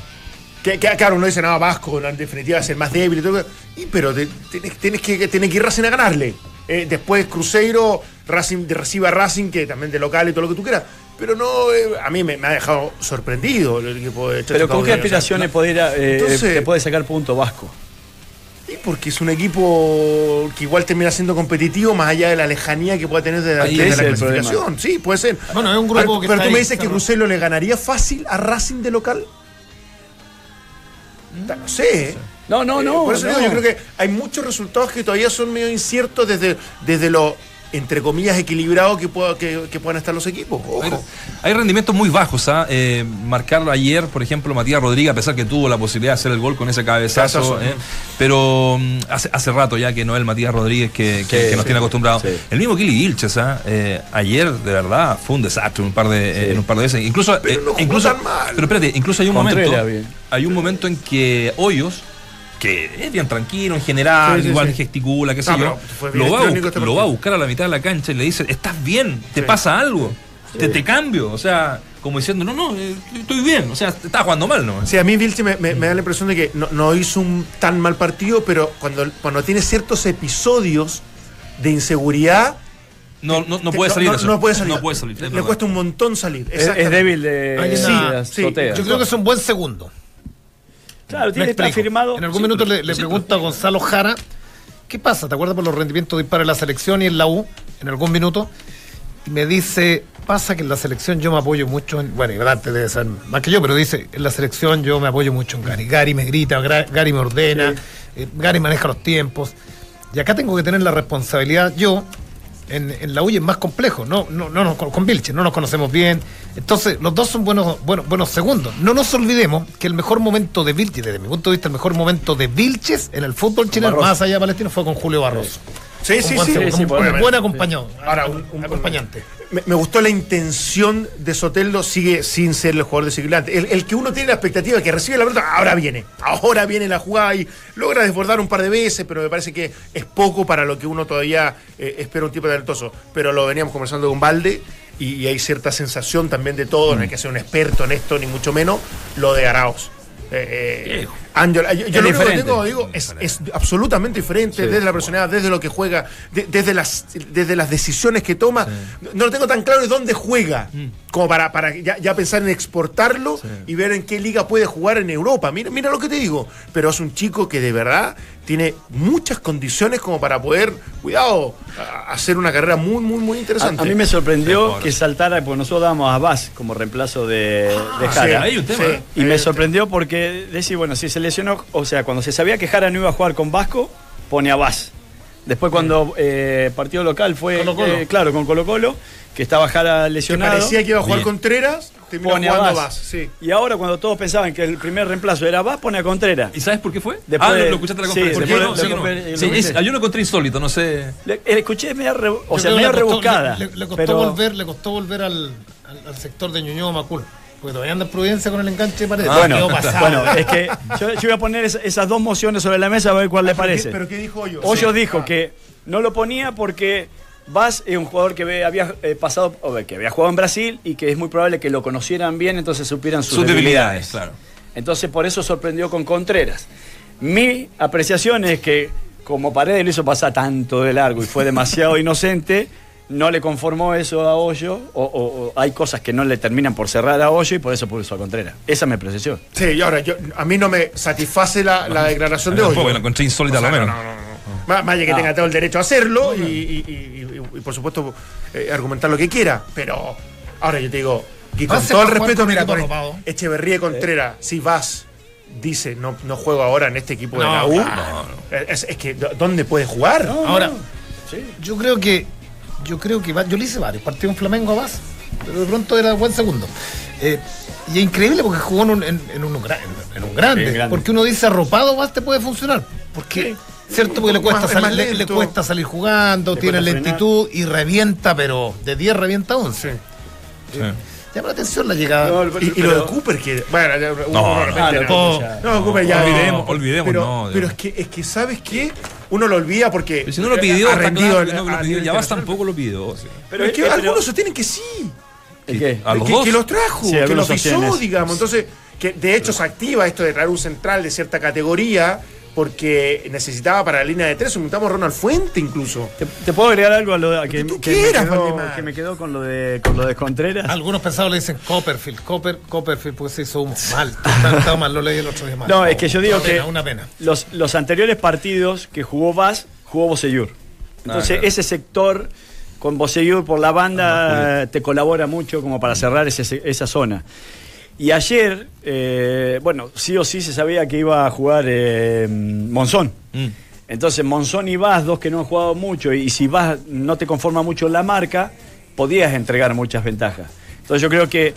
Que, que, claro, uno dice, no, Vasco en definitiva es el más débil y todo. Y, pero te- tenés, tenés que, tenés que ir Racing a ganarle. Eh, después Cruzeiro, Racing recibe a Racing, que también de local y todo lo que tú quieras. Pero no, eh, a mí me, me ha dejado sorprendido el equipo de Chacho pero ¿con qué Caudiel, o sea, aspiraciones no- poder, eh, Entonces- te puede sacar punto Vasco? Y porque es un equipo que igual termina siendo competitivo más allá de la lejanía que pueda tener de, la el clasificación. Sí, puede ser. Bueno, es un grupo pero, que pero tú me dices que. Cruzeiro le ganaría fácil a Racing de local. Puta, No sé. ¿eh? No, no, Eh, no. Por eso no. digo, yo creo que hay muchos resultados que todavía son medio inciertos desde, desde lo, entre comillas, equilibrado que, pueda- que, que puedan estar los equipos. Hay, Ojo. hay rendimientos muy bajos, ¿ah? Eh, marcarlo ayer, por ejemplo, Matías Rodríguez, a pesar que tuvo la posibilidad de hacer el gol con ese cabezazo, Cabezazo, ¿eh? pero mm, hace, hace rato ya que no es el Matías Rodríguez que, que- Sí, que nos sí, tiene acostumbrados. sí. El mismo Kili Vilches, ¿ah? Eh, ayer, de verdad, fue un desastre un par de, eh, en un par de veces. Incluso, Pero eh, no incluso tan mal. pero espérate, incluso hay un momento, bien. hay un momento en que Hoyos que es bien tranquilo en general, Sí, sí, igual sí. gesticula, qué sé yo, lo va, este lo va a buscar a la mitad de la cancha y le dice, estás bien, te Sí. pasa algo, te, te cambio, o sea, como diciendo, no, no, eh, estoy bien, o sea, estás jugando mal, ¿no? Sí, a mí Vilche me, me- me da la impresión de que no, no hizo un tan mal partido, pero cuando, cuando tiene ciertos episodios de inseguridad, No, no, no puede salir no, eso. no puede salir. No puede salir. es Le, verdad. cuesta un montón salir. Es, débil de, una- sí, azotea. Yo creo que es un buen segundo. Claro, tiene que firmado. En algún Sí, minuto le, pregunto a Gonzalo Jara, ¿qué pasa? ¿Te acuerdas por los rendimientos de disparo en la selección y en la U? En algún minuto. Y me dice, pasa que en la selección yo me apoyo mucho en. Bueno, y antes debe ser más que yo, pero dice, en la selección yo me apoyo mucho en Gary. Gary me grita, Gary me ordena, eh, Gary maneja los tiempos. Y acá tengo que tener la responsabilidad yo. En, en la U y es más complejo, no, no, no, nos- con Vilche, no nos conocemos bien. Entonces, los dos son buenos, buenos, buenos segundos. No nos olvidemos que el mejor momento de Vilches, desde mi punto de vista, el mejor momento de Vilches en el fútbol chileno, Barroso. más allá de Palestino, fue con Julio Barroso. Sí, sí, sí. sí, un bueno, buen, buen acompañado. Ahora, un- un- acompañante. Me, gustó la intención de Soteldo, sigue sin ser el jugador desequilibrante. El, el que uno tiene la expectativa de que recibe la pelota, ahora viene, ahora viene la jugada y logra desbordar un par de veces, pero me parece que es poco para lo que uno todavía eh, espera un tipo talentoso. Pero lo veníamos conversando con Valde y, y hay cierta sensación también de todo, no hay que ser un experto en esto, ni mucho menos, lo de Arauz. Eh, yo, lo único que tengo, digo, es, es absolutamente diferente desde la personalidad, desde lo que juega, de- desde, las, desde las decisiones que toma. No, no lo tengo tan claro de dónde juega, como para, para ya, ya pensar en exportarlo y ver en qué liga puede jugar en Europa. Mira, mira lo que te digo. Pero es un chico que de verdad tiene muchas condiciones como para poder, cuidado, a- hacer una carrera muy, muy, muy A, interesante. a mí me sorprendió que saltara, porque nosotros damos a Vaz como reemplazo de, de Ah, Jara. Hay un tema. Sí. ¿eh? Y me sorprendió porque decir, bueno, si se lesionó, o sea, cuando se sabía que Jara no iba a jugar con Vasco, pone a Vaz. Después cuando eh, partido local fue, Colo-Colo. eh, claro, con Colo Colo, que estaba Jara que lesionado. parecía que iba a jugar Bien. Contreras, terminó pone a Vaz. Vaz. Sí. Y ahora cuando todos pensaban que el primer reemplazo era Vaz, pone a Contreras. ¿Y sabes por qué fue? Después ah, de- lo, lo escuchaste en la sí, conferencia. Sí, no. Sí, lo- es- contra insólito, no sé. Le, escuché media, re- o Yo sea, medio que le costó- rebuscada. Le, le- le costó pero- volver, le costó volver al, al, al sector de Ñuñoa Macul. Porque todavía anda en Prudencia con el enganche de pared. Ah, bueno, es que yo, yo voy a poner esa- esas dos mociones sobre la mesa a ver cuál le ¿Pero qué- parece. ¿Pero qué dijo Hoyos? Hoyos Sí. dijo Ah. que no lo ponía porque Vaz es un jugador que había eh, pasado, o que había jugado en Brasil y que es muy probable que lo conocieran bien, entonces supieran sus, Sus debilidades. debilidades, claro. Entonces por eso sorprendió con Contreras. Mi apreciación es que como Paredes lo hizo pasar tanto de largo y fue demasiado inocente, no le conformó eso a Hoyo, o, o- o hay cosas que no le terminan por cerrar a Hoyo y por eso puso a Contreras. Esa me apreciación. Sí, y ahora, yo, a mí no me satisface la, la declaración de hoy. Tampoco, la encontré insólita O sea, lo menos. no, no, no, no. Más, más allá que Ah. tenga todo el derecho a hacerlo y, y- y- y- y, por supuesto eh, argumentar lo que quiera, pero ahora yo te digo, y con todo el respeto, mira, con. Echeverría y Contreras, si vas, dice, no, no juego ahora en este equipo de No, la U, claro. es, es que, ¿dónde puede jugar? Ahora, yo creo que yo creo que va- yo le hice varios partidos en Flamengo a Vaz pero de pronto era buen segundo. Eh, y es increíble porque jugó en un, en, en un, en un grande, Sí, grande. Porque uno dice arropado más te puede funcionar. Porque, ¿cierto? Porque le cuesta, Más- es más salir, le, le lento. cuesta salir jugando, Le tiene lentitud y revienta, pero de 10 revienta 11. Sí. Sí. Llama la atención la llegada. No, Y, y pero- lo de Cooper, que. Bueno, ya, No, no, Ah, no, no. ya. No, Cooper ya. Olvidemos, olvidemos, Pero, no, pero ya. es que, es que, ¿sabes qué? Uno lo olvida porque. Pero si no lo pidió, ha rendido claro no lo pidió. Ya vas tampoco lo pidió. sí. Pero es que pero- algunos sostienen que sí. ¿El qué? A los que, dos. que los trajo, Sí, que los eso. digamos. Entonces, que de hecho se activa esto de traer un central de cierta categoría porque necesitaba para la línea de tres, juntamos Ronald Fuente incluso. ¿Te, te puedo agregar algo a lo a que, tú que quieras, me quedó, que me quedó con lo de con lo de Contreras? Algunos pensados le dicen Copperfield, Copper, Copperfield, porque se hizo un mal. Está, mal, lo leí el otro día mal. No, es que yo digo una que Pena, una pena. Los, los anteriores partidos que jugó Vaz, jugó Boseyur. Entonces, claro. ese sector con Boseyur por la banda te colabora mucho como para cerrar ese- esa zona. Y ayer, eh, bueno, sí o sí se sabía que iba a jugar eh, Monzón. Mm. Entonces, Monzón y Vaz, dos que no han jugado mucho, y si Vaz no te conforma mucho la marca, podías entregar muchas ventajas. Entonces, yo creo que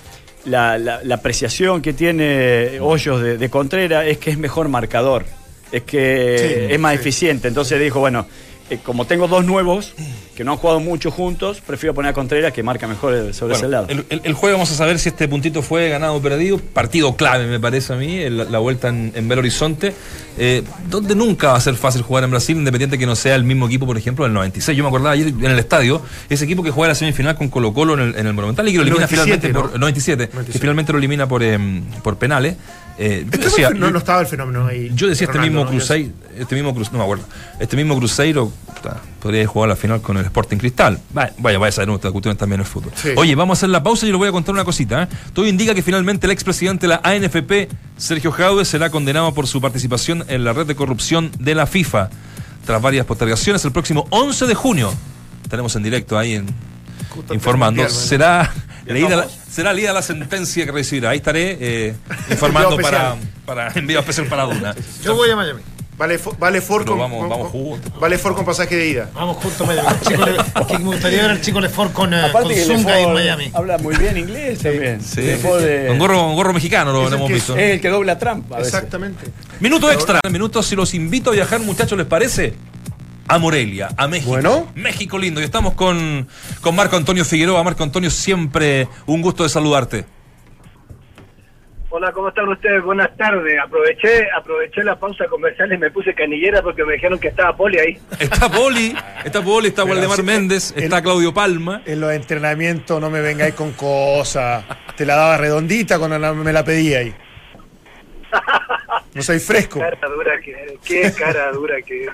la, la- la apreciación que tiene Hoyos de, de Contreras es que es mejor marcador, es que Sí, es más sí. eficiente. Entonces dijo, bueno, eh, como tengo dos nuevos que no han jugado mucho juntos, prefiero poner a Contreras que marca mejor sobre ese lado. el, el- el jueves vamos a saber si este puntito fue ganado o perdido. Partido clave, me parece a mí, el- la vuelta en, en Belo Horizonte, eh, donde nunca va a ser fácil jugar en Brasil, independiente que no sea el mismo equipo, por ejemplo, del 96. Yo me acordaba ayer en el estadio, ese equipo que juega la semifinal con Colo Colo en el, en el Monumental y que lo elimina 97, finalmente ¿no? por 97, que 97. finalmente lo elimina por, em, por penales. Eh, yo Estaba decía, el- no, no estaba el fenómeno ahí. yo decía este Ronaldo, mismo ¿no? Cruzeiro, este mismo Cruzeiro, no me acuerdo, este mismo Cruzeiro podría jugar la final con el Sporting Cristal. Vaya, vaya, a saber esta cuestión también en el fútbol. Sí. Oye, vamos a hacer la pausa y les voy a contar una cosita. ¿eh? Todo indica que finalmente el expresidente de la ANFP, Sergio Jaude, será condenado por su participación en la red de corrupción de la FIFA. Tras varias postergaciones, el próximo 11 de junio, tenemos en directo ahí en, informando, será leída, la, será leída la sentencia que recibirá. Ahí estaré eh, informando para, para envío especial para Duna. Yo voy a Miami. Vale, vale Ford con, vamos- con- vamos juntos. Vale Ford con pasaje de ida. Vamos juntos Miami. Chico Le- que me gustaría ver al chico Lefort con, eh, con que Zunga en Miami. habla muy bien inglés también. Sí. De- Con gorro, con gorro mexicano lo hemos visto. es el que dobla Trump. a veces. Exactamente. Minuto extra. Minutos si los invito a viajar, muchachos, ¿les parece? A Morelia, a México. Bueno. México lindo. Y estamos con, con Marco Antonio Figueroa. Marco Antonio, siempre un gusto de saludarte. Hola, ¿cómo están ustedes? Buenas tardes. Aproveché aproveché la pausa comercial y me puse canillera porque me dijeron que estaba Poli ahí. Está Poli, está Poli, está Pero Waldemar sí, Méndez, el- está Claudio Palma. En los entrenamientos no me vengáis con cosas. Te la daba redondita cuando la- me la pedí ahí. No soy fresco. Cara dura que qué cara dura que.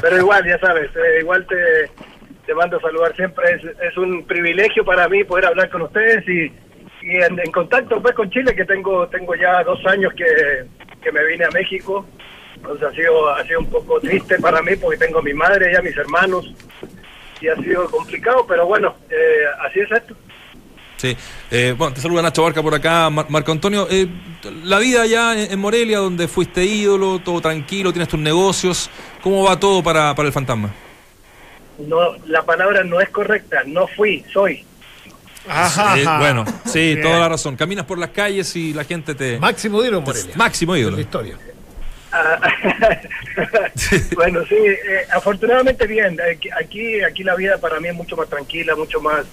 Pero igual, ya sabes, eh, igual te, te mando a saludar siempre. Es, es un privilegio para mí poder hablar con ustedes y, y en, en contacto pues con Chile, que tengo tengo ya dos años que, que me vine a México. Entonces ha sido, ha sido un poco triste para mí porque tengo a mi madre y a mis hermanos. Y ha sido complicado, pero bueno, eh, así es esto. Sí. Eh, bueno, te saluda Nacho Barca por acá, Mar- Marco Antonio. eh, la vida allá en, en Morelia, donde fuiste ídolo, todo tranquilo, tienes tus negocios. ¿Cómo va todo para, para el fantasma? No, la palabra no es correcta. No fui, soy. Ajá. Eh, bueno, sí, Bien. toda la razón. Caminas por las calles y la gente te. Máximo ídolo en Morelia. Máximo De ídolo. la historia. Ah, bueno, sí, eh, afortunadamente bien. Aquí- Aquí, aquí la vida para mí es mucho más tranquila, mucho más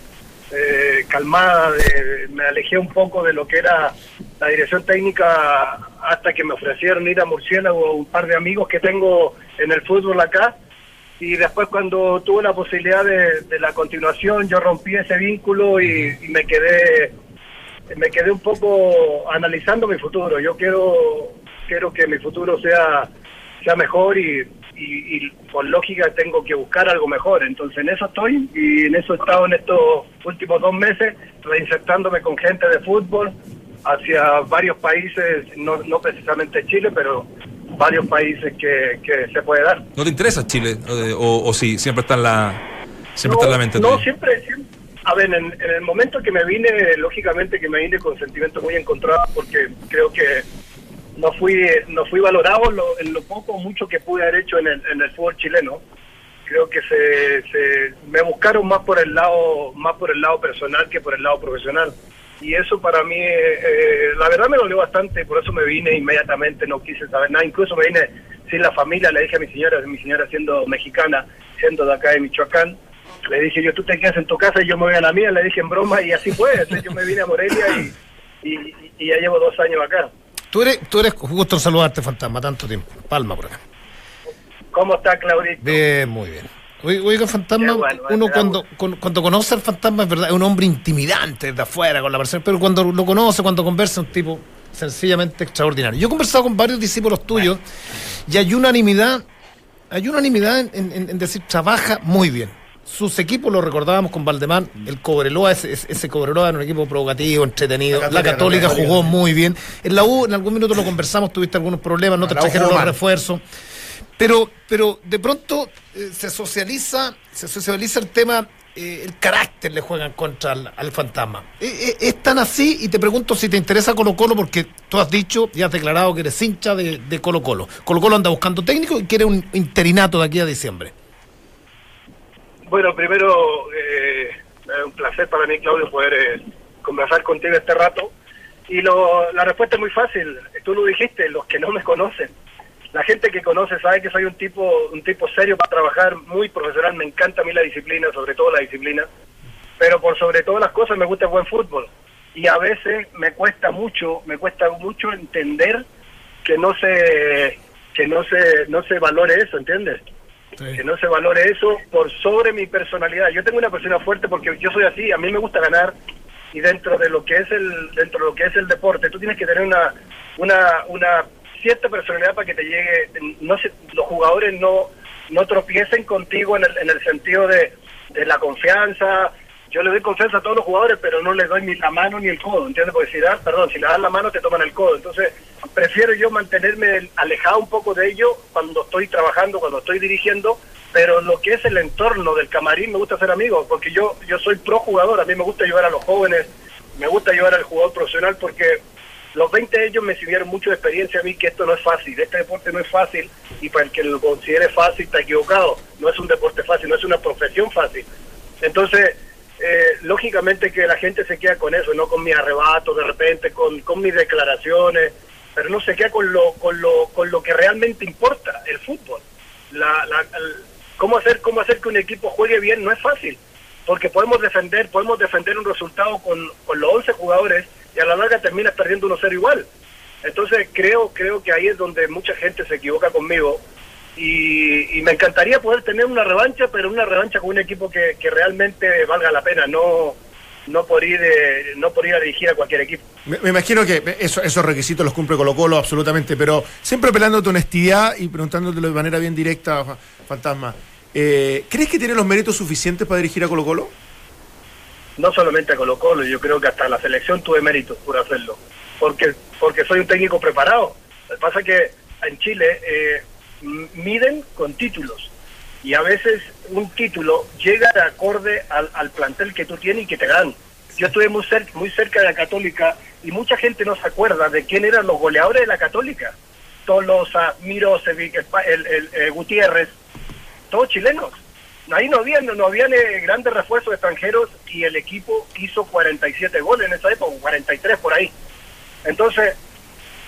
eh, calmada. de- me alejé un poco de lo que era la dirección técnica hasta que me ofrecieron ir a Murciélago un par de amigos que tengo en el fútbol acá. Y después cuando tuve la posibilidad de, la continuación, yo rompí ese vínculo y, y me quedé me quedé un poco analizando mi futuro. Yo quiero quiero que mi futuro sea sea mejor y, y, y por lógica tengo que buscar algo mejor. Entonces en eso estoy y en eso he estado en estos últimos dos meses reinsertándome con gente de fútbol hacia varios países, no, no precisamente Chile, pero varios países que, que se puede dar. ¿No te interesa Chile? O, o sí, siempre está en la, siempre está en la mente no, tuya? siempre, siempre- A ver, en, en el momento que me vine, lógicamente que me vine con sentimientos muy encontrados porque creo que no fui no fui valorado en lo, en lo poco o mucho que pude haber hecho en el, en el fútbol chileno. creo que se, se me buscaron más por el lado más por el lado personal que por el lado profesional. Y eso para mí eh, eh, la verdad me dolió bastante por eso me vine inmediatamente no quise saber nada. Incluso me vine sin la familia le dije a mi señora mi señora siendo mexicana siendo de acá de Michoacán le dije yo tú te quedas en tu casa y yo me voy a la mía le dije en broma y así fue. Entonces yo me vine a Morelia y, y, y ya llevo dos años acá Tú eres, tú eres gusto saludarte, fantasma, tanto tiempo. Palma por acá. ¿cómo está Claudito? Bien, muy bien. Oiga, fantasma, bueno, uno cuando, cuando conoce al fantasma es verdad, es un hombre intimidante de afuera con la persona, pero cuando lo conoce, cuando conversa, es un tipo sencillamente extraordinario. Yo he conversado con varios discípulos tuyos y hay unanimidad, hay unanimidad en, en- en decir, trabaja muy bien. Sus equipos lo recordábamos con Valdemar, el Cobreloa, ese, ese Cobreloa era un equipo provocativo, entretenido. La Católica, Católica, la Católica. jugó muy bien. En la U, en algún minuto lo conversamos, tuviste algunos problemas, no te trajeron los refuerzos. Pero, pero de pronto eh, se socializa, se socializa el tema, eh, el carácter le juegan contra al, al fantasma. Eh, es tan así y te pregunto si te interesa Colo Colo porque tú has dicho y has declarado que eres hincha de, de Colo Colo. Colo Colo anda buscando técnico y quiere un interinato de aquí a diciembre. Bueno, primero, eh, es un placer para mí, Claudio, poder eh, conversar contigo este rato. Y lo, la respuesta es muy fácil. Tú lo dijiste, los que no me conocen. La gente que conoce sabe que soy un tipo un tipo serio para trabajar, muy profesional. Me encanta a mí la disciplina, sobre todo la disciplina. Pero por sobre todas las cosas me gusta el buen fútbol. Y a veces me cuesta mucho, me cuesta mucho entender que no se que no se no se valore eso, ¿entiendes? Que no se valore eso por sobre mi personalidad. Yo tengo una persona fuerte porque yo soy así, a mí me gusta ganar y dentro de lo que es el dentro de lo que es el deporte, tú tienes que tener una una una cierta personalidad para que te llegue no se, los jugadores no no tropiecen contigo en el, en el sentido de, de la confianza. Yo le doy confianza a todos los jugadores, pero no les doy ni la mano ni el codo, ¿entiendes? Porque si das, perdón, si le das la mano te toman el codo. Entonces, prefiero yo mantenerme alejado un poco de ello cuando estoy trabajando, cuando estoy dirigiendo, pero lo que es el entorno del camarín me gusta ser amigo, porque yo yo soy pro jugador, a mí me gusta ayudar a los jóvenes, me gusta ayudar al jugador profesional porque los 20 de ellos me sirvieron mucho de experiencia a mí que esto no es fácil, este deporte no es fácil y para el que lo considere fácil está equivocado, no es un deporte fácil, no es una profesión fácil. Entonces, eh, lógicamente que la gente se queda con eso, no con mi arrebato de repente, con, con mis declaraciones, pero no se queda con lo, con lo, con lo que realmente importa, el fútbol. La, la, cómo hacer cómo hacer que un equipo juegue bien no es fácil, porque podemos defender podemos defender un resultado con, con los 11 jugadores y a la larga terminas perdiendo 1-0 igual. Entonces creo creo que ahí es donde mucha gente se equivoca conmigo y, y me encantaría poder tener una revancha, pero una revancha con un equipo que, que realmente valga la pena, no no por ir eh, no por ir a dirigir a cualquier equipo. Me, me imagino que eso- esos requisitos los cumple Colo Colo absolutamente, pero siempre apelando a tu honestidad y preguntándotelo de manera bien directa, Fa- Fantasma. eh, ¿Crees que tiene los méritos suficientes para dirigir a Colo Colo? no solamente a Colo Colo, yo creo que hasta la selección tuve méritos por hacerlo, porque porque soy un técnico preparado. Lo que pasa es que en Chile eh, miden con títulos y a veces un título llega de acorde al, al plantel que tú tienes y que te dan. Yo estuve muy cerca, muy cerca de la Católica y mucha gente no se acuerda de quién eran los goleadores de la Católica. Tolosa, Mirosevic, el, el- el, eh, Gutiérrez, todos chilenos. Ahí no habían, no habían eh, grandes refuerzos extranjeros y el equipo hizo 47 goles en esa época, 43 por ahí. Entonces,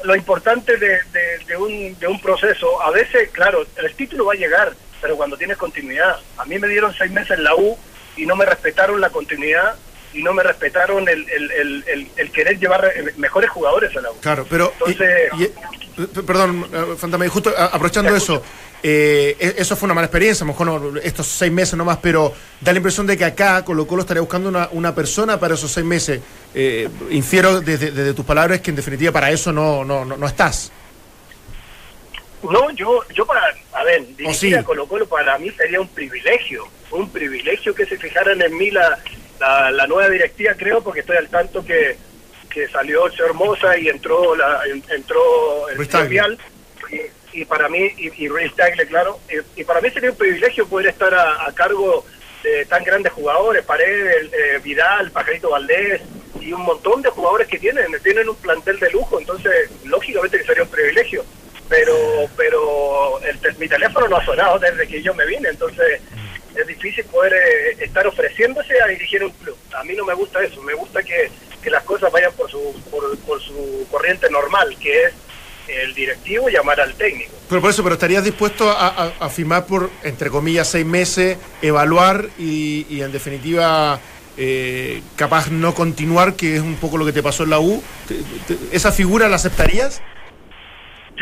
lo importante de, de- de un, de un proceso, a veces, claro, el título va a llegar, pero cuando tienes continuidad. A mí me dieron seis meses en la U y no me respetaron la continuidad y no me respetaron el, el, el, el- querer llevar eh, mejores jugadores a la U. Claro, pero. Entonces- y- y- p- perdón, eh, Fantasma, y justo aprovechando eso, eh, e- eso fue una mala experiencia, a lo mejor no, estos seis meses nomás, pero da la impresión de que acá Colo Colo estaría buscando una, una persona para esos seis meses. Eh, infiero desde, desde tus palabras que en definitiva para eso no, no, no, no estás. No, yo, yo para, a ver, dirigir Oh, sí. a Colo Colo para mí sería un privilegio, un privilegio que se fijaran en mí la, la, la nueva directiva, creo, porque estoy al tanto que, que salió Moza y entró la, en- entró el. Vial, y, y para mí, y, y Ruiz Tagle, claro, y, y para mí sería un privilegio poder estar a, a cargo de tan grandes jugadores, Paredes, eh, Vidal, Pajarito Valdés, y un montón de jugadores que tienen, tienen un plantel de lujo, entonces lógicamente que sería un privilegio. pero pero el mi teléfono no ha sonado desde que yo me vine, entonces es difícil poder eh, estar ofreciéndose a dirigir un club. A mí no me gusta eso, me gusta que, que las cosas vayan por su, por, su corriente normal, que es el directivo llamar al técnico. Pero por eso, pero estarías dispuesto a, firmar por, entre comillas, seis meses, evaluar y, en definitiva eh, capaz no continuar, que es un poco lo que te pasó en la U. ¿Te- te- ¿Esa figura la aceptarías?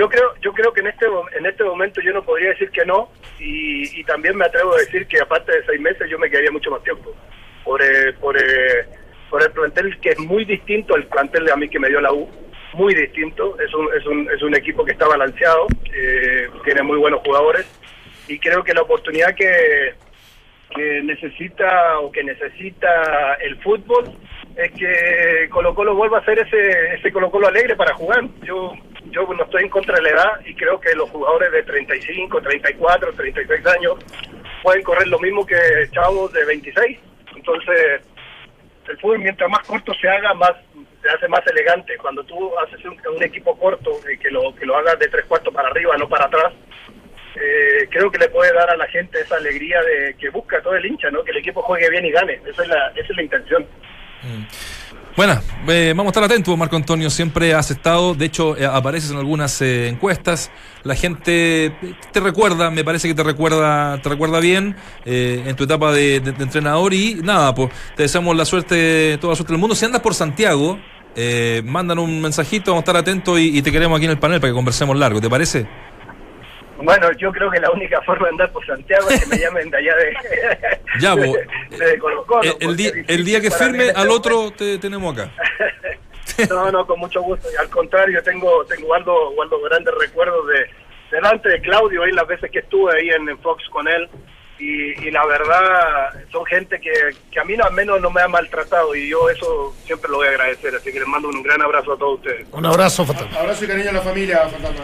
Yo creo, yo creo que en este en este momento yo no podría decir que no y, y también me atrevo a decir que aparte de seis meses yo me quedaría mucho más tiempo por eh, por, eh, por el plantel que es muy distinto al plantel de a mí que me dio la U, muy distinto. Es un es un, es un equipo que está balanceado, eh, tiene muy buenos jugadores y creo que la oportunidad que que necesita o que necesita el fútbol es que Colo Colo vuelva a ser ese, ese Colo Colo alegre para jugar. Yo yo no estoy en contra de la edad y creo que los jugadores de 35, 34, 36 años pueden correr lo mismo que chavos de 26. Entonces, el fútbol mientras más corto se haga, más se hace más elegante. Cuando tú haces un, equipo corto y que lo que lo hagas de tres cuartos para arriba, no para atrás, eh, creo que le puede dar a la gente esa alegría de que busca todo el hincha, ¿no? Que el equipo juegue bien y gane. Esa es la, esa es la intención. Bueno, eh, vamos a estar atentos, Marco Antonio. Siempre has estado, de hecho, eh, apareces en algunas eh, encuestas. La gente te recuerda, me parece que te recuerda, te recuerda bien eh, en tu etapa de, entrenador y nada, pues te deseamos la suerte, toda la suerte del mundo. Si andas por Santiago, eh, mandan un mensajito, vamos a estar atentos y, y te queremos aquí en el panel para que conversemos largo, ¿te parece? Bueno, yo creo que la única forma de andar por Santiago es que me llamen de allá de, Ya, de, vos, de Colo Colo, Eh, el, día, el día que firme, este al otro te tenemos acá. No, no, con mucho gusto. Y al contrario, tengo tengo guardo, guardo grandes recuerdos de delante de Claudio ahí las veces que estuve ahí en, en Fox con él. Y, y la verdad, son gente que, que a mí no, al menos no me ha maltratado y yo eso siempre lo voy a agradecer. Así que les mando un gran abrazo a todos ustedes. Un abrazo, Fantasma. Abrazo y cariño a la familia, Fantasma.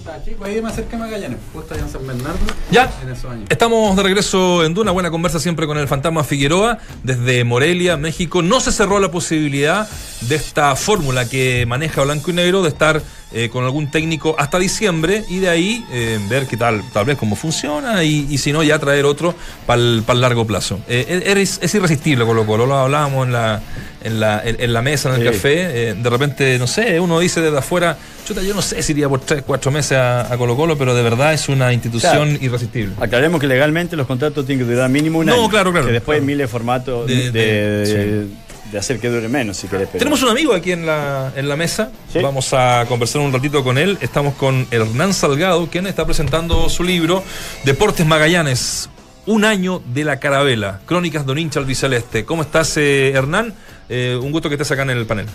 Estaba chico, ahí más cerca de Magallanes, justo allá en San Bernardo. Ya. En esos años. Estamos de regreso en Duna, buena conversa siempre con el fantasma Figueroa desde Morelia, México. No se cerró la posibilidad de esta fórmula que maneja Blanco y Negro de estar eh, con algún técnico hasta diciembre y de ahí eh, ver qué tal, tal vez cómo funciona y, y si no ya traer otro para el largo plazo. Eh, es, es irresistible Colo Colo, lo hablábamos en la, en la, en, en la mesa, en el Sí. café. eh, de repente, no sé, uno dice desde afuera, chuta, yo no sé si iría por tres, cuatro meses a, a Colo Colo, pero de verdad es una institución Claro. irresistible. Aclaremos que legalmente los contratos tienen que durar mínimo un No, año. claro, claro, Que después claro. hay miles de formatos De- de, de- de- de hacer que dure menos, si querés. pero- Tenemos un amigo aquí en la, en la mesa. Sí. Vamos a conversar un ratito con él. Estamos con Hernán Salgado, quien está presentando su libro Deportes Magallanes. Un año de la carabela. Crónicas de un hincha albiceleste. ¿Cómo estás, eh, Hernán? Eh, un gusto que estés acá en el panel.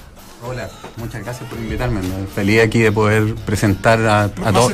Hola, muchas gracias por invitarme. ¿no? Feliz aquí de poder presentar a, a, to-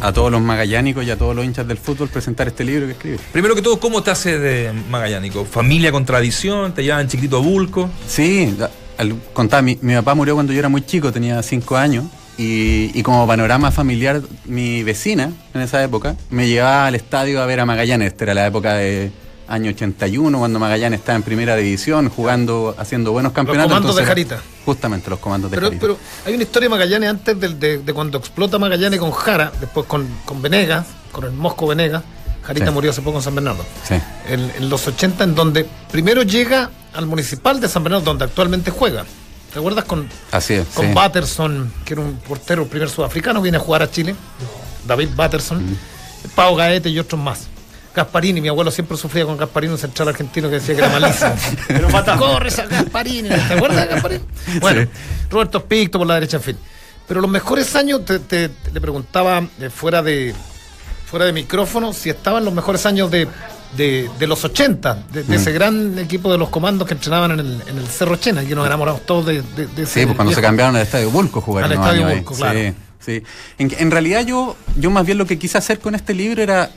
a todos los magallánicos y a todos los hinchas del fútbol presentar este libro que escribe. Primero que todo, ¿cómo te haces de magallánico? ¿Familia con tradición? ¿Te llaman chiquitito a Bulco? Sí, al, contaba, mi, mi papá murió cuando yo era muy chico, tenía cinco años. Y, y como panorama familiar, mi vecina en esa época me llevaba al estadio a ver a Magallanes. Esta era la época de año 81, cuando Magallanes estaba en primera división, jugando, haciendo buenos campeonatos. comandos de Jarita. Justamente, los comandos de Pero, Jarita. pero hay una historia de Magallanes antes del- de, de cuando explota Magallanes con Jara, después con, con Venegas, con el Mosco Venegas. Jarita Sí. murió hace poco en San Bernardo. Sí. En, en los 80, en donde primero llega al municipal de San Bernardo, donde actualmente juega. ¿Te acuerdas con, Así es. con sí. Patterson, que era un portero, el primer sudafricano, viene a jugar a Chile? David Patterson, Pau Gaete y otros más. Gasparini, mi abuelo siempre sufría con Gasparini, un central argentino que decía que era malísimo. Pero. Corre Gasparini, ¿te acuerdas de Gasparini? Bueno, Roberto Picto por la derecha, en fin. Pero los mejores años, te, te- le preguntaba eh, fuera de fuera de micrófono si estaban los mejores años de, de, de los 80, de, de ese gran equipo de los comandos que entrenaban en el, en el Cerro Chena, y que nos enamoramos todos de, de, de ese Sí, pues cuando se cambiaron al Estadio Bulco jugaron Al Estadio años. Bulco, claro. Sí, sí. En, en realidad yo, yo más bien lo que quise hacer con este libro era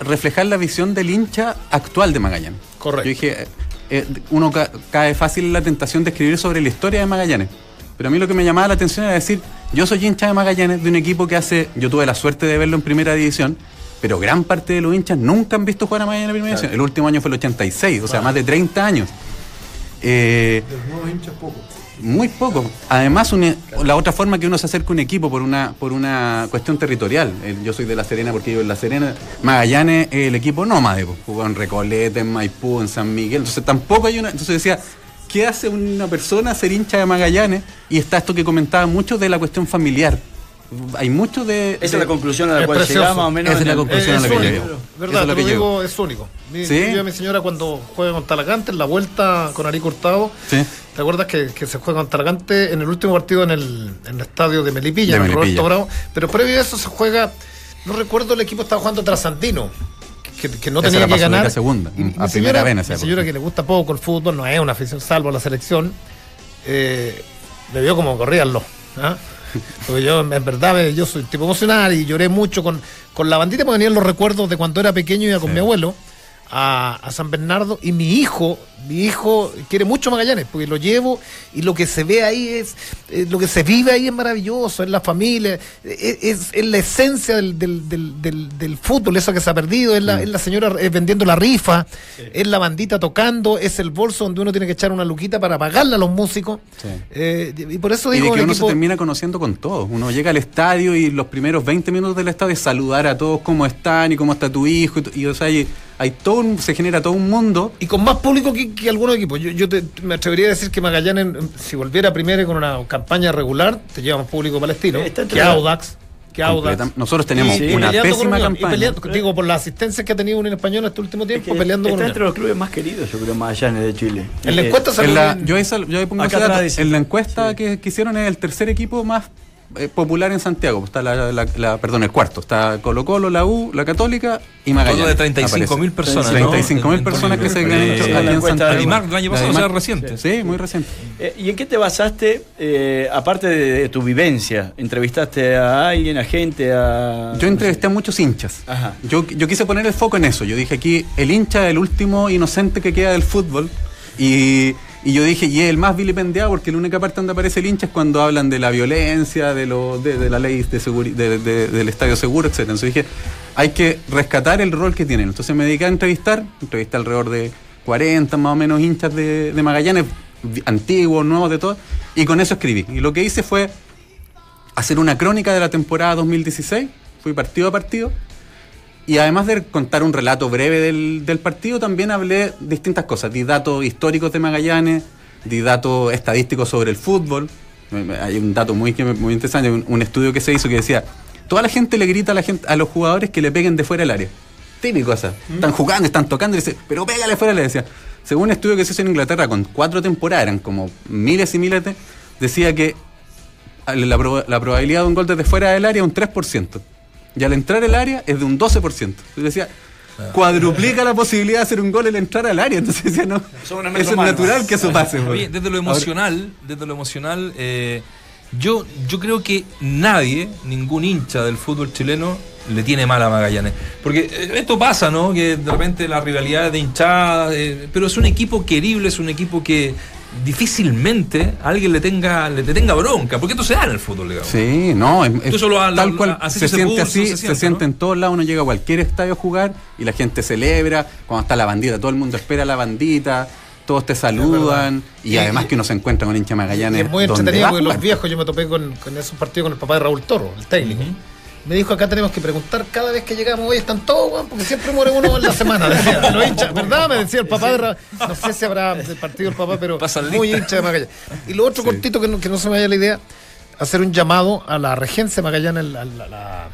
reflejar la visión del hincha actual de Magallanes. Correcto. Yo dije, eh, eh, uno ca- cae fácil en la tentación de escribir sobre la historia de Magallanes. Pero a mí lo que me llamaba la atención era decir, yo soy hincha de Magallanes, de un equipo que hace, yo tuve la suerte de verlo en primera división, pero gran parte de los hinchas nunca han visto jugar a Magallanes en primera división. El último año fue el 86, o sea, más de 30 años. Eh, De los nuevos hinchas poco. Muy poco. Además, un- la otra forma que uno se acerca a un equipo por una, por una cuestión territorial. Yo soy de La Serena porque vivo en La Serena. Magallanes es el equipo nómade. pues, Jugó en Recoleta, en Maipú, en San Miguel. Entonces tampoco hay una... Entonces decía, ¿qué hace una persona ser hincha de Magallanes? Y está esto que comentaba mucho de la cuestión familiar. Hay mucho de... Esa es la conclusión a la Es cual precioso. llegamos más o menos. Esa es la conclusión. Eh, a la es que único, ¿verdad? es lo te que lo digo, llego. es único. Mi, ¿Sí? Yo y mi señora cuando juega con Talagante, en la vuelta con Ari Cortado, Sí. ¿Te acuerdas que, que se juega con Talagante en el último partido en el, en el estadio de Melipilla, De Melipilla. Roberto Bravo? Pero previo a eso se juega, no recuerdo, el equipo estaba jugando Trasandino. Que, que no Esa tenía que ganar. a segunda, Y- a mi primera señora- Mi que le gusta poco el fútbol, no es una afición salvo a la selección, eh, me vio como corrían los. ¿ah? Porque yo, en verdad, yo soy tipo emocional y lloré mucho con, con la bandita, porque venían los recuerdos de cuando era pequeño y iba con mi abuelo a, a San Bernardo. Y mi hijo, mi hijo quiere mucho Magallanes, porque lo llevo y lo que se ve ahí es, eh, lo que se vive ahí es maravilloso, es la familia, es, es- es la esencia del, del, del, del- del fútbol, eso que se ha perdido, es la, es la señora eh, vendiendo la rifa, es la bandita tocando, es el bolso donde uno tiene que echar una luquita para pagarle a los músicos. Sí. Eh, y por eso Y digo de que uno equipo- se termina conociendo con todos. Uno llega al estadio y los primeros 20 minutos del estadio es saludar a todos cómo están y cómo está tu hijo. Y, y, o sea, hay, hay todo un- se genera todo un mundo. Y con más público que, que algunos equipos. Yo, yo te- me atrevería a decir que Magallanes, si volviera primero con una campaña regular, te lleva más público palestino. Está entre que Audax. Que Audax. Nosotros tenemos Sí, una pésima campaña. peleando- digo, por las asistencias que ha tenido Unión Española este último Es tiempo, que peleando con está entre los clubes más queridos, yo creo, Magallanes de Chile. En la Eh, encuesta salió En la- yo, ahí sal- yo ahí pongo ese dato. En la encuesta que, que hicieron es el tercer equipo más eh, popular en Santiago. Está la, la- la- perdón, el cuarto. Está Colo Colo, la U, la Católica y Magallanes. Todo de 35.000 aparece. personas, ¿no? 35.000 En- personas que se han hecho en- aquí Santiago. año pasado, o sea, reciente. Sí, muy reciente. Eh, ¿Y en qué te basaste, eh, aparte de, de tu vivencia? ¿Entrevistaste a alguien, a gente, a...? Yo entrevisté a muchos hinchas. Ajá. Yo, yo quise poner el foco en eso. Yo dije aquí, el hincha es el último inocente que queda del fútbol. Y, y yo dije, y es el más vilipendiado porque la única parte donde aparece el hincha es cuando hablan de la violencia, de, lo, de, la ley de seguri- de- de- del estadio seguro, etc. Entonces dije, hay que rescatar el rol que tienen. Entonces me dediqué a entrevistar, entrevisté alrededor de 40 más o menos hinchas de, de Magallanes, antiguos, nuevos, de todo. Y con eso escribí. Y lo que hice fue hacer una crónica de la temporada 2016. Fui partido a partido. Y además de contar un relato breve del, del partido, también hablé distintas cosas. Di datos históricos de Magallanes, di datos estadísticos sobre el fútbol. Me- Hay un dato muy, muy interesante, un, un estudio que se hizo que decía, toda la gente le grita a, la gente, a los jugadores que le peguen de fuera del área. Típico esa. Están jugando, están tocando y dice, pero pégale fuera, le decía. Según un estudio que se hizo en Inglaterra con cuatro temporadas, eran como miles y miles de, decía que la, proba- la probabilidad de un gol desde fuera del área es un 3%. Y al entrar al área es de un 12%. Entonces decía, cuadruplica la posibilidad de hacer un gol al entrar al área. Entonces decía, no, eso es más, natural ¿no? que eso pase. Oye, pues. desde lo emocional, desde lo emocional, eh, yo, yo creo que nadie, ningún hincha del fútbol chileno, le tiene mal a Magallanes. Porque eh, esto pasa, ¿no? Que de repente la rivalidad de hinchadas, eh, pero es un equipo querible, es un equipo que difícilmente a alguien le tenga, le, le tenga bronca, porque esto se da en el fútbol, digamos. Sí, no, es, es Tú solo a- tal la- cual se se siente así, se se, siente, siente ¿no? en todos lados, uno llega a cualquier estadio a jugar y la gente celebra, cuando está la bandita, todo el mundo espera la bandita, todos te saludan y, Y- además y- que uno se encuentra con hincha Y Magallanes. es muy entretenido porque los viejos, yo me topé con, con esos partidos con el papá de Raúl Toro, el técnico. Me dijo, acá tenemos que preguntar cada vez que llegamos, oye, están todos, weón, porque siempre muere uno en la semana. Decía, los hinchas, ¿verdad? Me decía el papá de. No sé si habrá partido el papá, pero muy hincha de Magallanes. Y lo otro cortito, que no, que no se me vaya la idea, hacer un llamado a la regencia de Magallanes, a la, a la-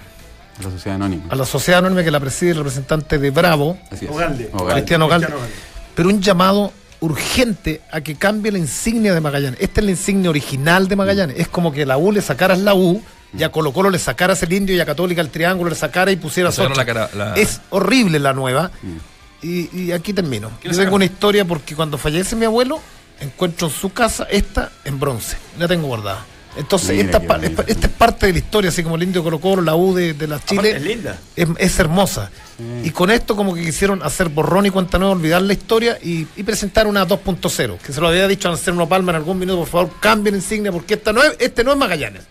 La sociedad anónima. a la sociedad anónima que la preside el representante de Bravo. Ogalde. Ogalde. Cristiano Galde, pero un llamado urgente a que cambie la insignia de Magallanes. Esta es la insignia original de Magallanes. Es como que la U le sacaras la U, y a Colo Colo le sacaras el indio y a Católica el triángulo le sacara y pusieras la cara- la- Es horrible la nueva. Y, y aquí termino. Yo ¿Quién le tengo una historia porque cuando fallece mi abuelo, encuentro en su casa esta en bronce. La tengo guardada. Entonces, Mira esta, es parte de la historia, así como el indio Colo Colo, la U de, de la Chile. Aparte, es linda. Es, es hermosa. Y con esto como que quisieron hacer borrón y cuenta nueva, olvidar la historia y, y presentar una 2.0, que se lo había dicho a Anselmo Palma en algún minuto, por favor, cambien insignia porque esta no es, este no es Magallanes.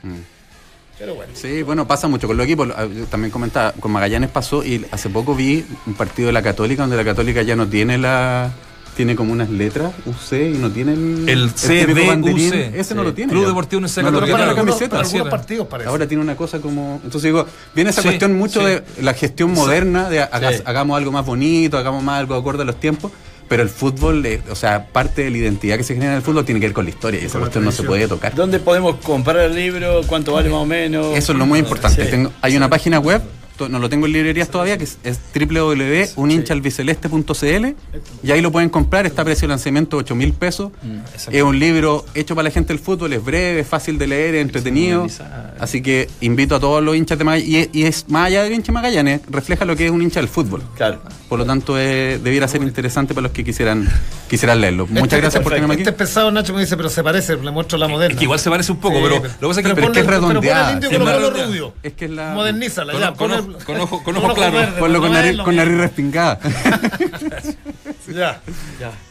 Pero bueno. Sí, bueno, pasa mucho con los equipos. Ah, yo También comentaba, con Magallanes pasó y hace poco vi un partido de la Católica donde la Católica ya no tiene la. Tiene como unas letras UC y no tiene el. El CDUC. Ese no lo tiene. Club ya. Deportivo Universidad No lo tiene la algunos, camiseta. algunos Sí. partidos parece. Ahora tiene una cosa como. Entonces digo, viene esa Sí, cuestión mucho sí. de la gestión moderna, de haga- Sí. hagamos algo más bonito, hagamos más algo acorde a los tiempos. Pero el fútbol, eh, o sea, parte de la identidad que se genera en el fútbol tiene que ver con la historia y esa cuestión no se puede tocar. ¿Dónde podemos comprar el libro? ¿Cuánto vale más o menos? Eso es lo muy importante. Sí. Tengo- hay una página web, no lo tengo en librerías todavía, que es, es www.uninchalbiceleste.cl y ahí lo pueden comprar, está a precio de lanzamiento 8 mil pesos. Es un libro hecho para la gente del fútbol, es breve, es fácil de leer, es entretenido. Así que invito a todos los hinchas de Magallanes, y, es más allá del hincha de Magallanes, refleja lo que es un hincha del fútbol. Claro. Por lo tanto, debiera ser interesante para los que quisieran, quisieran leerlo. Muchas Este- gracias por tenerme aquí. Este es pesado, Nacho me dice, pero se parece, le muestro la moderna. Es que igual se parece un poco, Sí, pero pero- lo que pasa es que, pero es que es redondeada, Pero es más. Es que es la. Modernízala, ya. pon el- con ojo- con ojo ojo claro. verde, Ponlo con nariz, con nariz respingada. Ya.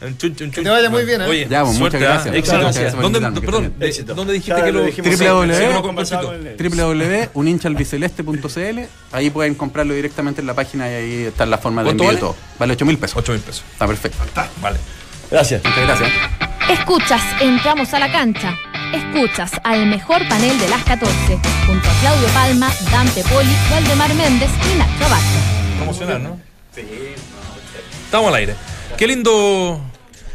Un chun, chun, chun. te vaya muy bien, ¿eh? Oye, Ya, pues, muchas suerte, ¿ah? gracias. Éxito. Gracias ¿Dónde, que perdón, Éxito. ¿dónde dijiste Ya que lo dijimos, www. sí, Sí, lo con conversamos propósito. en el- www.uninchalbiceleste.cl Ahí pueden comprarlo directamente en la página y ahí está la forma de ¿Cuánto envío y vale? todo. Vale 8 mil pesos. 8 mil pesos. Está perfecto. Vale. Gracias. Muchas gracias. Escuchas, entramos a la cancha. Escuchas al mejor panel de las 14, junto a Claudio Palma, Dante Poli, Valdemar Méndez y Nacho Abad. Promocionar, ¿no? Sí. Estamos al aire. Qué lindo,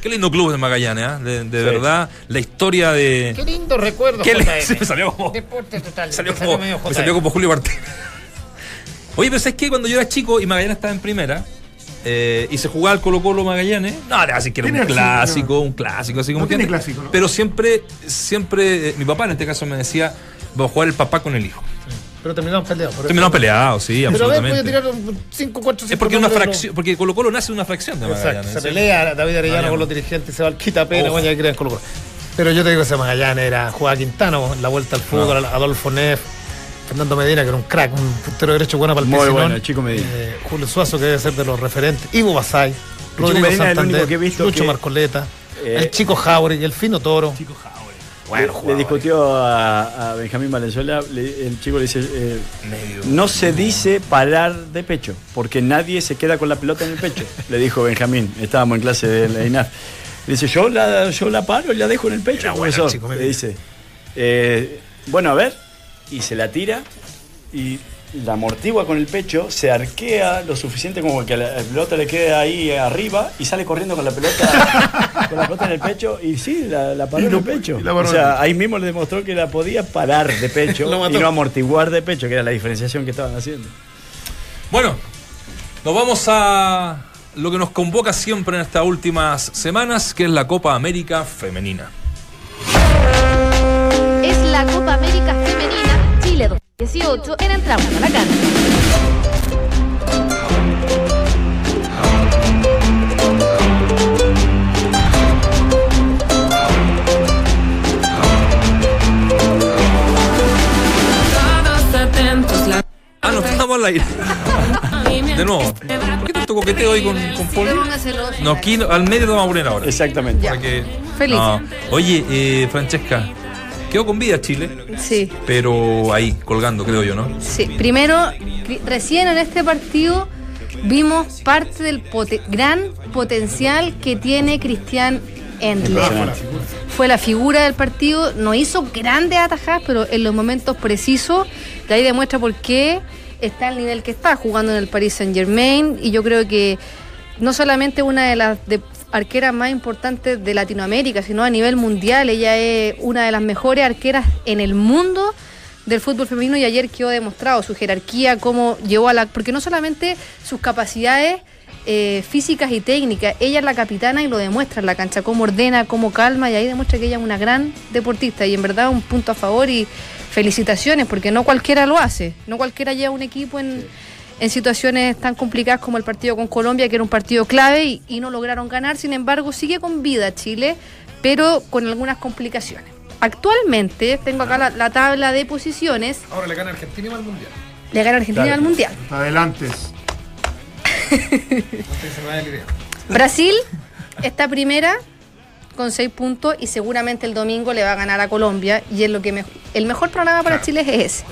qué lindo club de Magallanes, ¿ah? De, de verdad, la historia de. Qué lindo recuerdo, Qué JM. me salió como- Deporte total. Me salió como, medio me salió como Julio Martínez. Oye, pero ¿sabes qué? Cuando yo era chico y Magallanes estaba en primera eh, y se jugaba el Colo Colo Magallanes, no, era así que era un Tiene clásico, un clásico, así como No tiene entiendes? clásico, ¿no? Pero siempre, siempre, eh, mi papá en este caso me decía, vamos a jugar el papá con el hijo. Pero terminamos peleados. Terminamos peleados, sí, Pero a ver, voy a absolutamente. tirar 5, 4, 5. es porque una fracción, porque Colo Colo nace de una fracción de Exacto, Magallanes. se ¿sí? pelea David Arellano con los dirigentes, se va al quita pena, Ojo. bueno, ya creen Colo Colo. Pero yo te digo, ese Magallanes era jugaba Quintano, la vuelta al fútbol, Adolfo Neff, Fernando Medina, que era un crack, un puntero derecho bueno para el Muy bueno, Chico Medina. eh, Julio Suazo, que debe ser de los referentes, Ivo Basay, Chico Rodrigo Medina Santander, único que he visto Lucho que- Marcoleta, Eh, el Chico Jauregui, el Fino Toro. Le- le, discutió a, a Benjamín Valenzuela, le- el chico le dice, eh, no se dice parar de pecho, porque nadie se queda con la pelota en el pecho, le dijo Benjamín, estábamos en clase de la INAF. Le dice, yo la, yo la paro y la dejo en el pecho, bueno profesor". chico, Le dice, "Eh, bueno, a ver, y se la tira y la amortigua con el pecho, se arquea lo suficiente como que la, la pelota le quede ahí arriba y sale corriendo con la pelota con la pelota en el pecho y sí, la, la paró en el pecho. o sea, ahí mismo le demostró que la podía parar de pecho y no amortiguar de pecho, que era la diferenciación que estaban haciendo. Bueno, nos vamos a lo que nos convoca siempre en estas últimas semanas, que es la Copa América Femenina. Es la Copa América Femenina Chile 2018 en Entramos a la cancha. Ah, no estamos al aire. De nuevo. ¿Por qué tanto coqueteo hoy con, con Poli? No, aquí al medio lo vamos a poner ahora. Exactamente. Para que- Feliz. No. Oye, eh, Francesca, quedó con vida Chile, Sí, pero ahí, colgando, creo yo, ¿no? sí. Primero, recién en este partido vimos parte del pote- gran potencial que tiene Cristian Endler. Fue la figura del partido, no hizo grandes atajadas, pero en los momentos precisos, de ahí demuestra por qué está al nivel que está, jugando en el Paris Saint Germain, y yo creo que no solamente una de las de- arqueras más importantes de Latinoamérica, sino a nivel mundial, ella es una de las mejores arqueras en el mundo del fútbol femenino y ayer quedó demostrado su jerarquía, cómo llevó a la... Porque no solamente sus capacidades eh, físicas y técnicas, ella es la capitana y lo demuestra en la cancha, cómo ordena, cómo calma y ahí demuestra que ella es una gran deportista y en verdad un punto a favor y felicitaciones porque no cualquiera lo hace, no cualquiera lleva un equipo en, en situaciones tan complicadas como el partido con Colombia, que era un partido clave y, y no lograron ganar, sin embargo sigue con vida Chile, pero con algunas complicaciones. Actualmente, tengo acá la, la tabla de posiciones, Ahora le gana Argentina y va al Mundial. le gana Argentina Claro. al Mundial. Adelante. Se me va el idea. Brasil está primera con 6 puntos y seguramente el domingo le va a ganar a Colombia y es lo que me- el mejor programa para Chile es ese.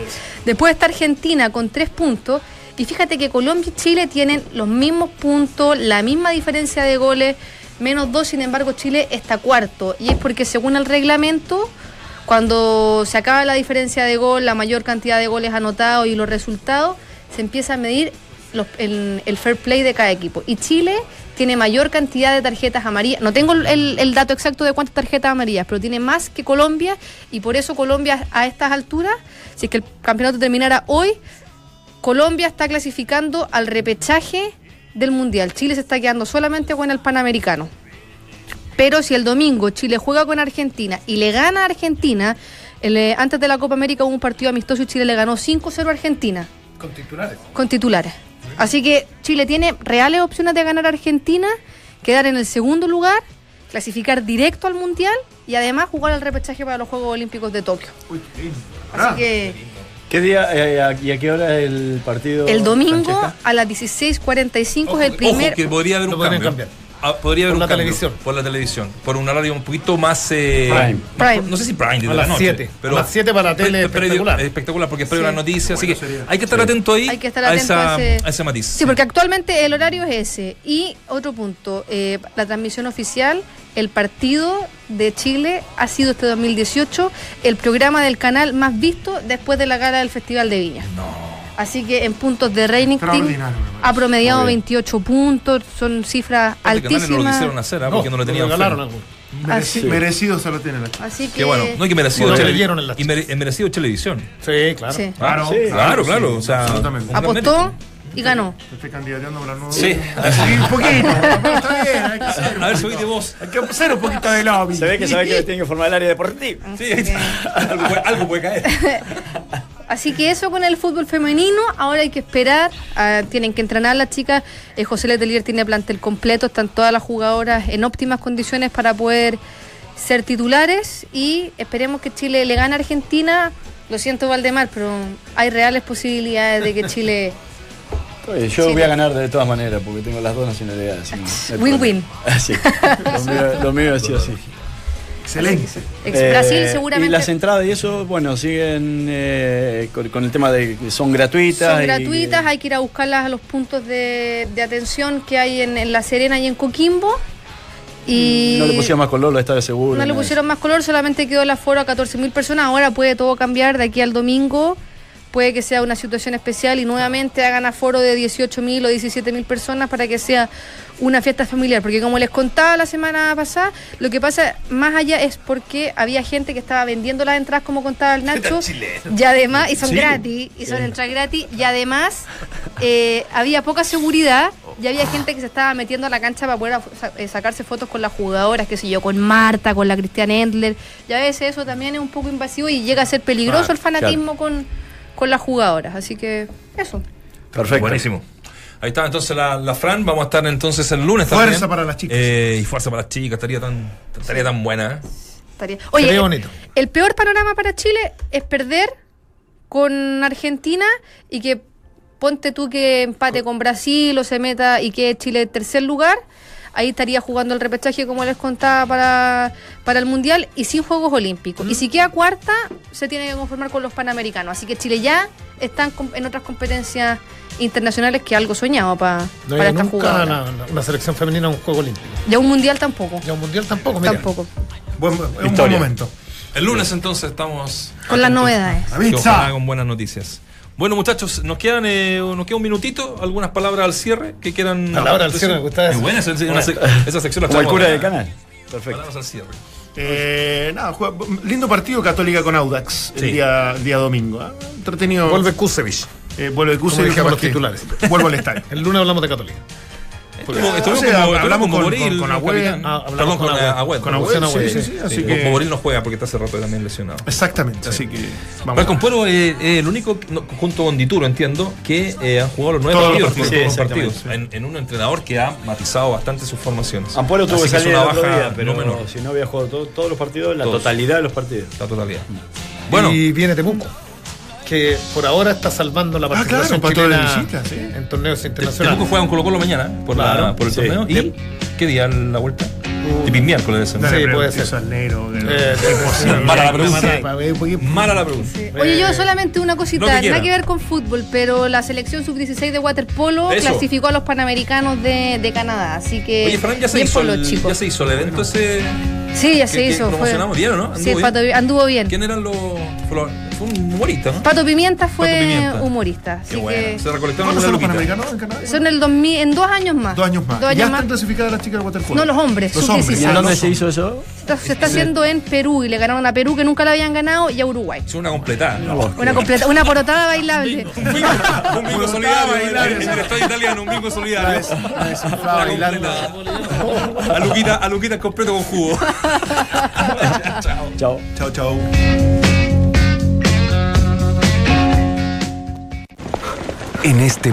Después está Argentina con 3 puntos y fíjate que Colombia y Chile tienen los mismos puntos, la misma diferencia de goles, menos 2, sin embargo Chile está cuarto y es porque según el reglamento cuando se acaba la diferencia de gol, la mayor cantidad de goles anotados y los resultados, se empieza a medir los- el, el fair play de cada equipo. Y Chile tiene mayor cantidad de tarjetas amarillas. No tengo el, el dato exacto de cuántas tarjetas amarillas, pero tiene más que Colombia y por eso Colombia a estas alturas, si es que el campeonato terminara hoy, Colombia está clasificando al repechaje del Mundial. Chile se está quedando solamente con el Panamericano. Pero si el domingo Chile juega con Argentina y le gana a Argentina, el, eh, antes de la Copa América hubo un partido amistoso y Chile le ganó 5-0 a Argentina Con titulares. con titulares. Así que Chile tiene reales opciones de ganar a Argentina, quedar en el segundo lugar, clasificar directo al Mundial y además jugar el repechaje para los Juegos Olímpicos de Tokio. Así que ¿Qué día eh, a- y a qué hora es el partido? el domingo Francesca? a las 16.45 es el Ojo primer... que podría haber un cambio. cambiar. Ah, podría haber Por un la cambio. televisión. Por la televisión. Por un horario un poquito más. eh, Prime. Prime. No sé si Prime, desde A la las noche, 7. Pero a las 7 para la tele Pre- pre- espectacular. espectacular, porque es previo a Sí. la noticia. Así que sería. hay que estar atento ahí Hay que estar a, atento esa, a ese- a ese matiz. Sí, porque actualmente el horario es ese. Y otro punto, eh, la transmisión oficial, el partido de Chile ha sido este 2018 el programa del canal más visto después de la gala del Festival de Viña. Así que en puntos de parece. ha promediado Muy bien. 28 puntos, son cifras Canales no lo altísimas. quisieron hacer, ¿ah? porque no, lo tenían algo. Mereci- Así. Merecido se lo tiene la Así que bueno. No hay que merecido. Bueno, le la y mere- eh, merecido televisión. Sí, claro. Sí. Claro, Sí. Claro, claro. sí, o sea, apostó. Y ganó. Te estoy candidateando para la nueva. Sí. Sí, un poquito. pero está bien, hay que hacer. A ver, de vos. Hay que hacer un poquito de lobby. Se ve que sabe que tiene que formar el área deportiva. Sí, puede, algo puede caer. Así que eso con el fútbol femenino, ahora hay que esperar, ah, tienen que entrenar las chicas, eh, José Letelier tiene plantel completo, están todas las jugadoras en óptimas condiciones para poder ser titulares y esperemos que Chile le gane a Argentina, lo siento Valdemar, pero hay reales posibilidades de que Chile... Oye, yo Sí. voy a ganar de todas maneras porque tengo las dos nacionalidades. así Win-win. problema. Sí. Lo mío, lo mío ha sido así. Excelente. Ex- Eh, Brasil Y seguramente... las entradas y eso, bueno, siguen eh, con, con el tema de que son gratuitas. Son y- gratuitas, hay que ir a buscarlas a los puntos de, de atención que hay en, en La Serena y en Coquimbo. Y No le pusieron más color, lo estaba seguro. No le de pusieron más color, solamente quedó el aforo a 14.000 personas. Ahora puede todo cambiar de aquí al domingo. Puede que sea una situación especial y nuevamente hagan aforo de 18.000 o 17.000 personas para que sea una fiesta familiar. Porque como les contaba la semana pasada, lo que pasa más allá es porque había gente que estaba vendiendo las entradas, como contaba el Nacho. Y además, y son Sí. gratis, y son entradas gratis. Y además, eh, había poca seguridad y había gente que se estaba metiendo a la cancha para poder eh, sacarse fotos con las jugadoras, qué sé yo, con Marta, con la Cristian Endler. Y a veces eso también es un poco invasivo y llega a ser peligroso Claro, el fanatismo con, con las jugadoras. Así que eso. Perfecto. Buenísimo. Ahí está entonces la, la Fran. Vamos a estar entonces el lunes Fuerza también. para las chicas. Eh, y fuerza para las chicas. Estaría tan, estaría tan buena. ¿eh? Estaría- Oye, Sería el- bonito. El peor panorama para Chile es perder con Argentina y que ponte tú que empate con Brasil o se meta y que Chile en tercer lugar. Ahí estaría jugando el repechaje, como les contaba, para, para el Mundial y sin Juegos Olímpicos. Y si queda cuarta, se tiene que conformar con los Panamericanos. Así que Chile ya está en, otras competencias internacionales que algo soñado pa- No para esta nunca la- una selección femenina a un juego olímpico. Ya un Mundial tampoco. Y a un mundial tampoco, mira. Tampoco. Buen, es un buen momento. El lunes entonces estamos. Con las novedades. Ojalá con buenas noticias. Bueno, muchachos, nos quedan eh, nos queda un minutito. ¿Algunas palabras al cierre que quieran. Palabras al cierre, me gusta Es eso. buena esa, sec- esa sección. la Como el cura del canal. Perfecto. Palabras al cierre. Eh, nada, juega- lindo partido Católica con Audax el Sí. día, el día domingo. ¿eh? Entretenido. Vuelve Kusevich. eh, vuelve Kusevich, dijimos los titulares. Vuelvo al estadio. El lunes hablamos de Católica. Como, estuvo hablamos con- Boril, con- con el Agüed. capitán. Ah, Perdón, con con. Con Sí, sí, así que- Boril no juega porque está hace rato también lesionado. Exactamente, así que vamos. Marcon Puero es el único, junto con Dituro, entiendo, que eh, han jugado los nueve partidos, partidos, todos los sí, partidos, exactamente, en, un entrenador que ha matizado bastante sus formaciones. Ampuero tuvo que salir una baja pero si no había jugado todo- todos los partidos, la totalidad de los partidos. La totalidad. Bueno, Y viene Temuco, que por ahora está salvando la Ah, claro, participación de chilena visita, sí. en torneos Te- internacionales. Temuco juega un Colo Colo mañana por, la- Claro, por el sí. torneo. ¿Y qué día la vuelta? Tipi miércoles ¿no? Sí, puede eso ser. que- Eh, imposible. Mala la pregunta. Sí, eh, Mala la pregunta. Oye, yo solamente una cosita, nada que ver con fútbol, pero la selección sub-16 de waterpolo Eso. clasificó a los panamericanos de, de Canadá, así que Oye, Fran, ya se, hizo el, los chicos. ya se hizo el evento ese Sí, ya que- se hizo. Fue, promocionamos bien, ¿o no? sí, ¿Anduvo Pato- bien? anduvo bien. ¿Quién eran los, fue un humorista, ¿no? Pato Pimienta fue Pato Pimienta. humorista, Qué así bueno. que Se recolectaron ¿Cuándo una son los panamericanos en Canadá? son el 2000, en dos años más. Dos años más. Dos ¿Ya años están más. clasificadas las chicas de waterpolo? No, los hombres, Los sub-16. hombres. ¿Y en dónde se hizo eso? Está- se está haciendo en Perú y le ganaron a Perú que nunca la habían ganado y a Uruguay. Es una completada. Una completa, una porotada bailable. Un bingo, un bingo solidario en, en el estadio italiano, un bingo solidario. A Luquita, a Luquita completo con jugo. Chao. Chao, chao. En este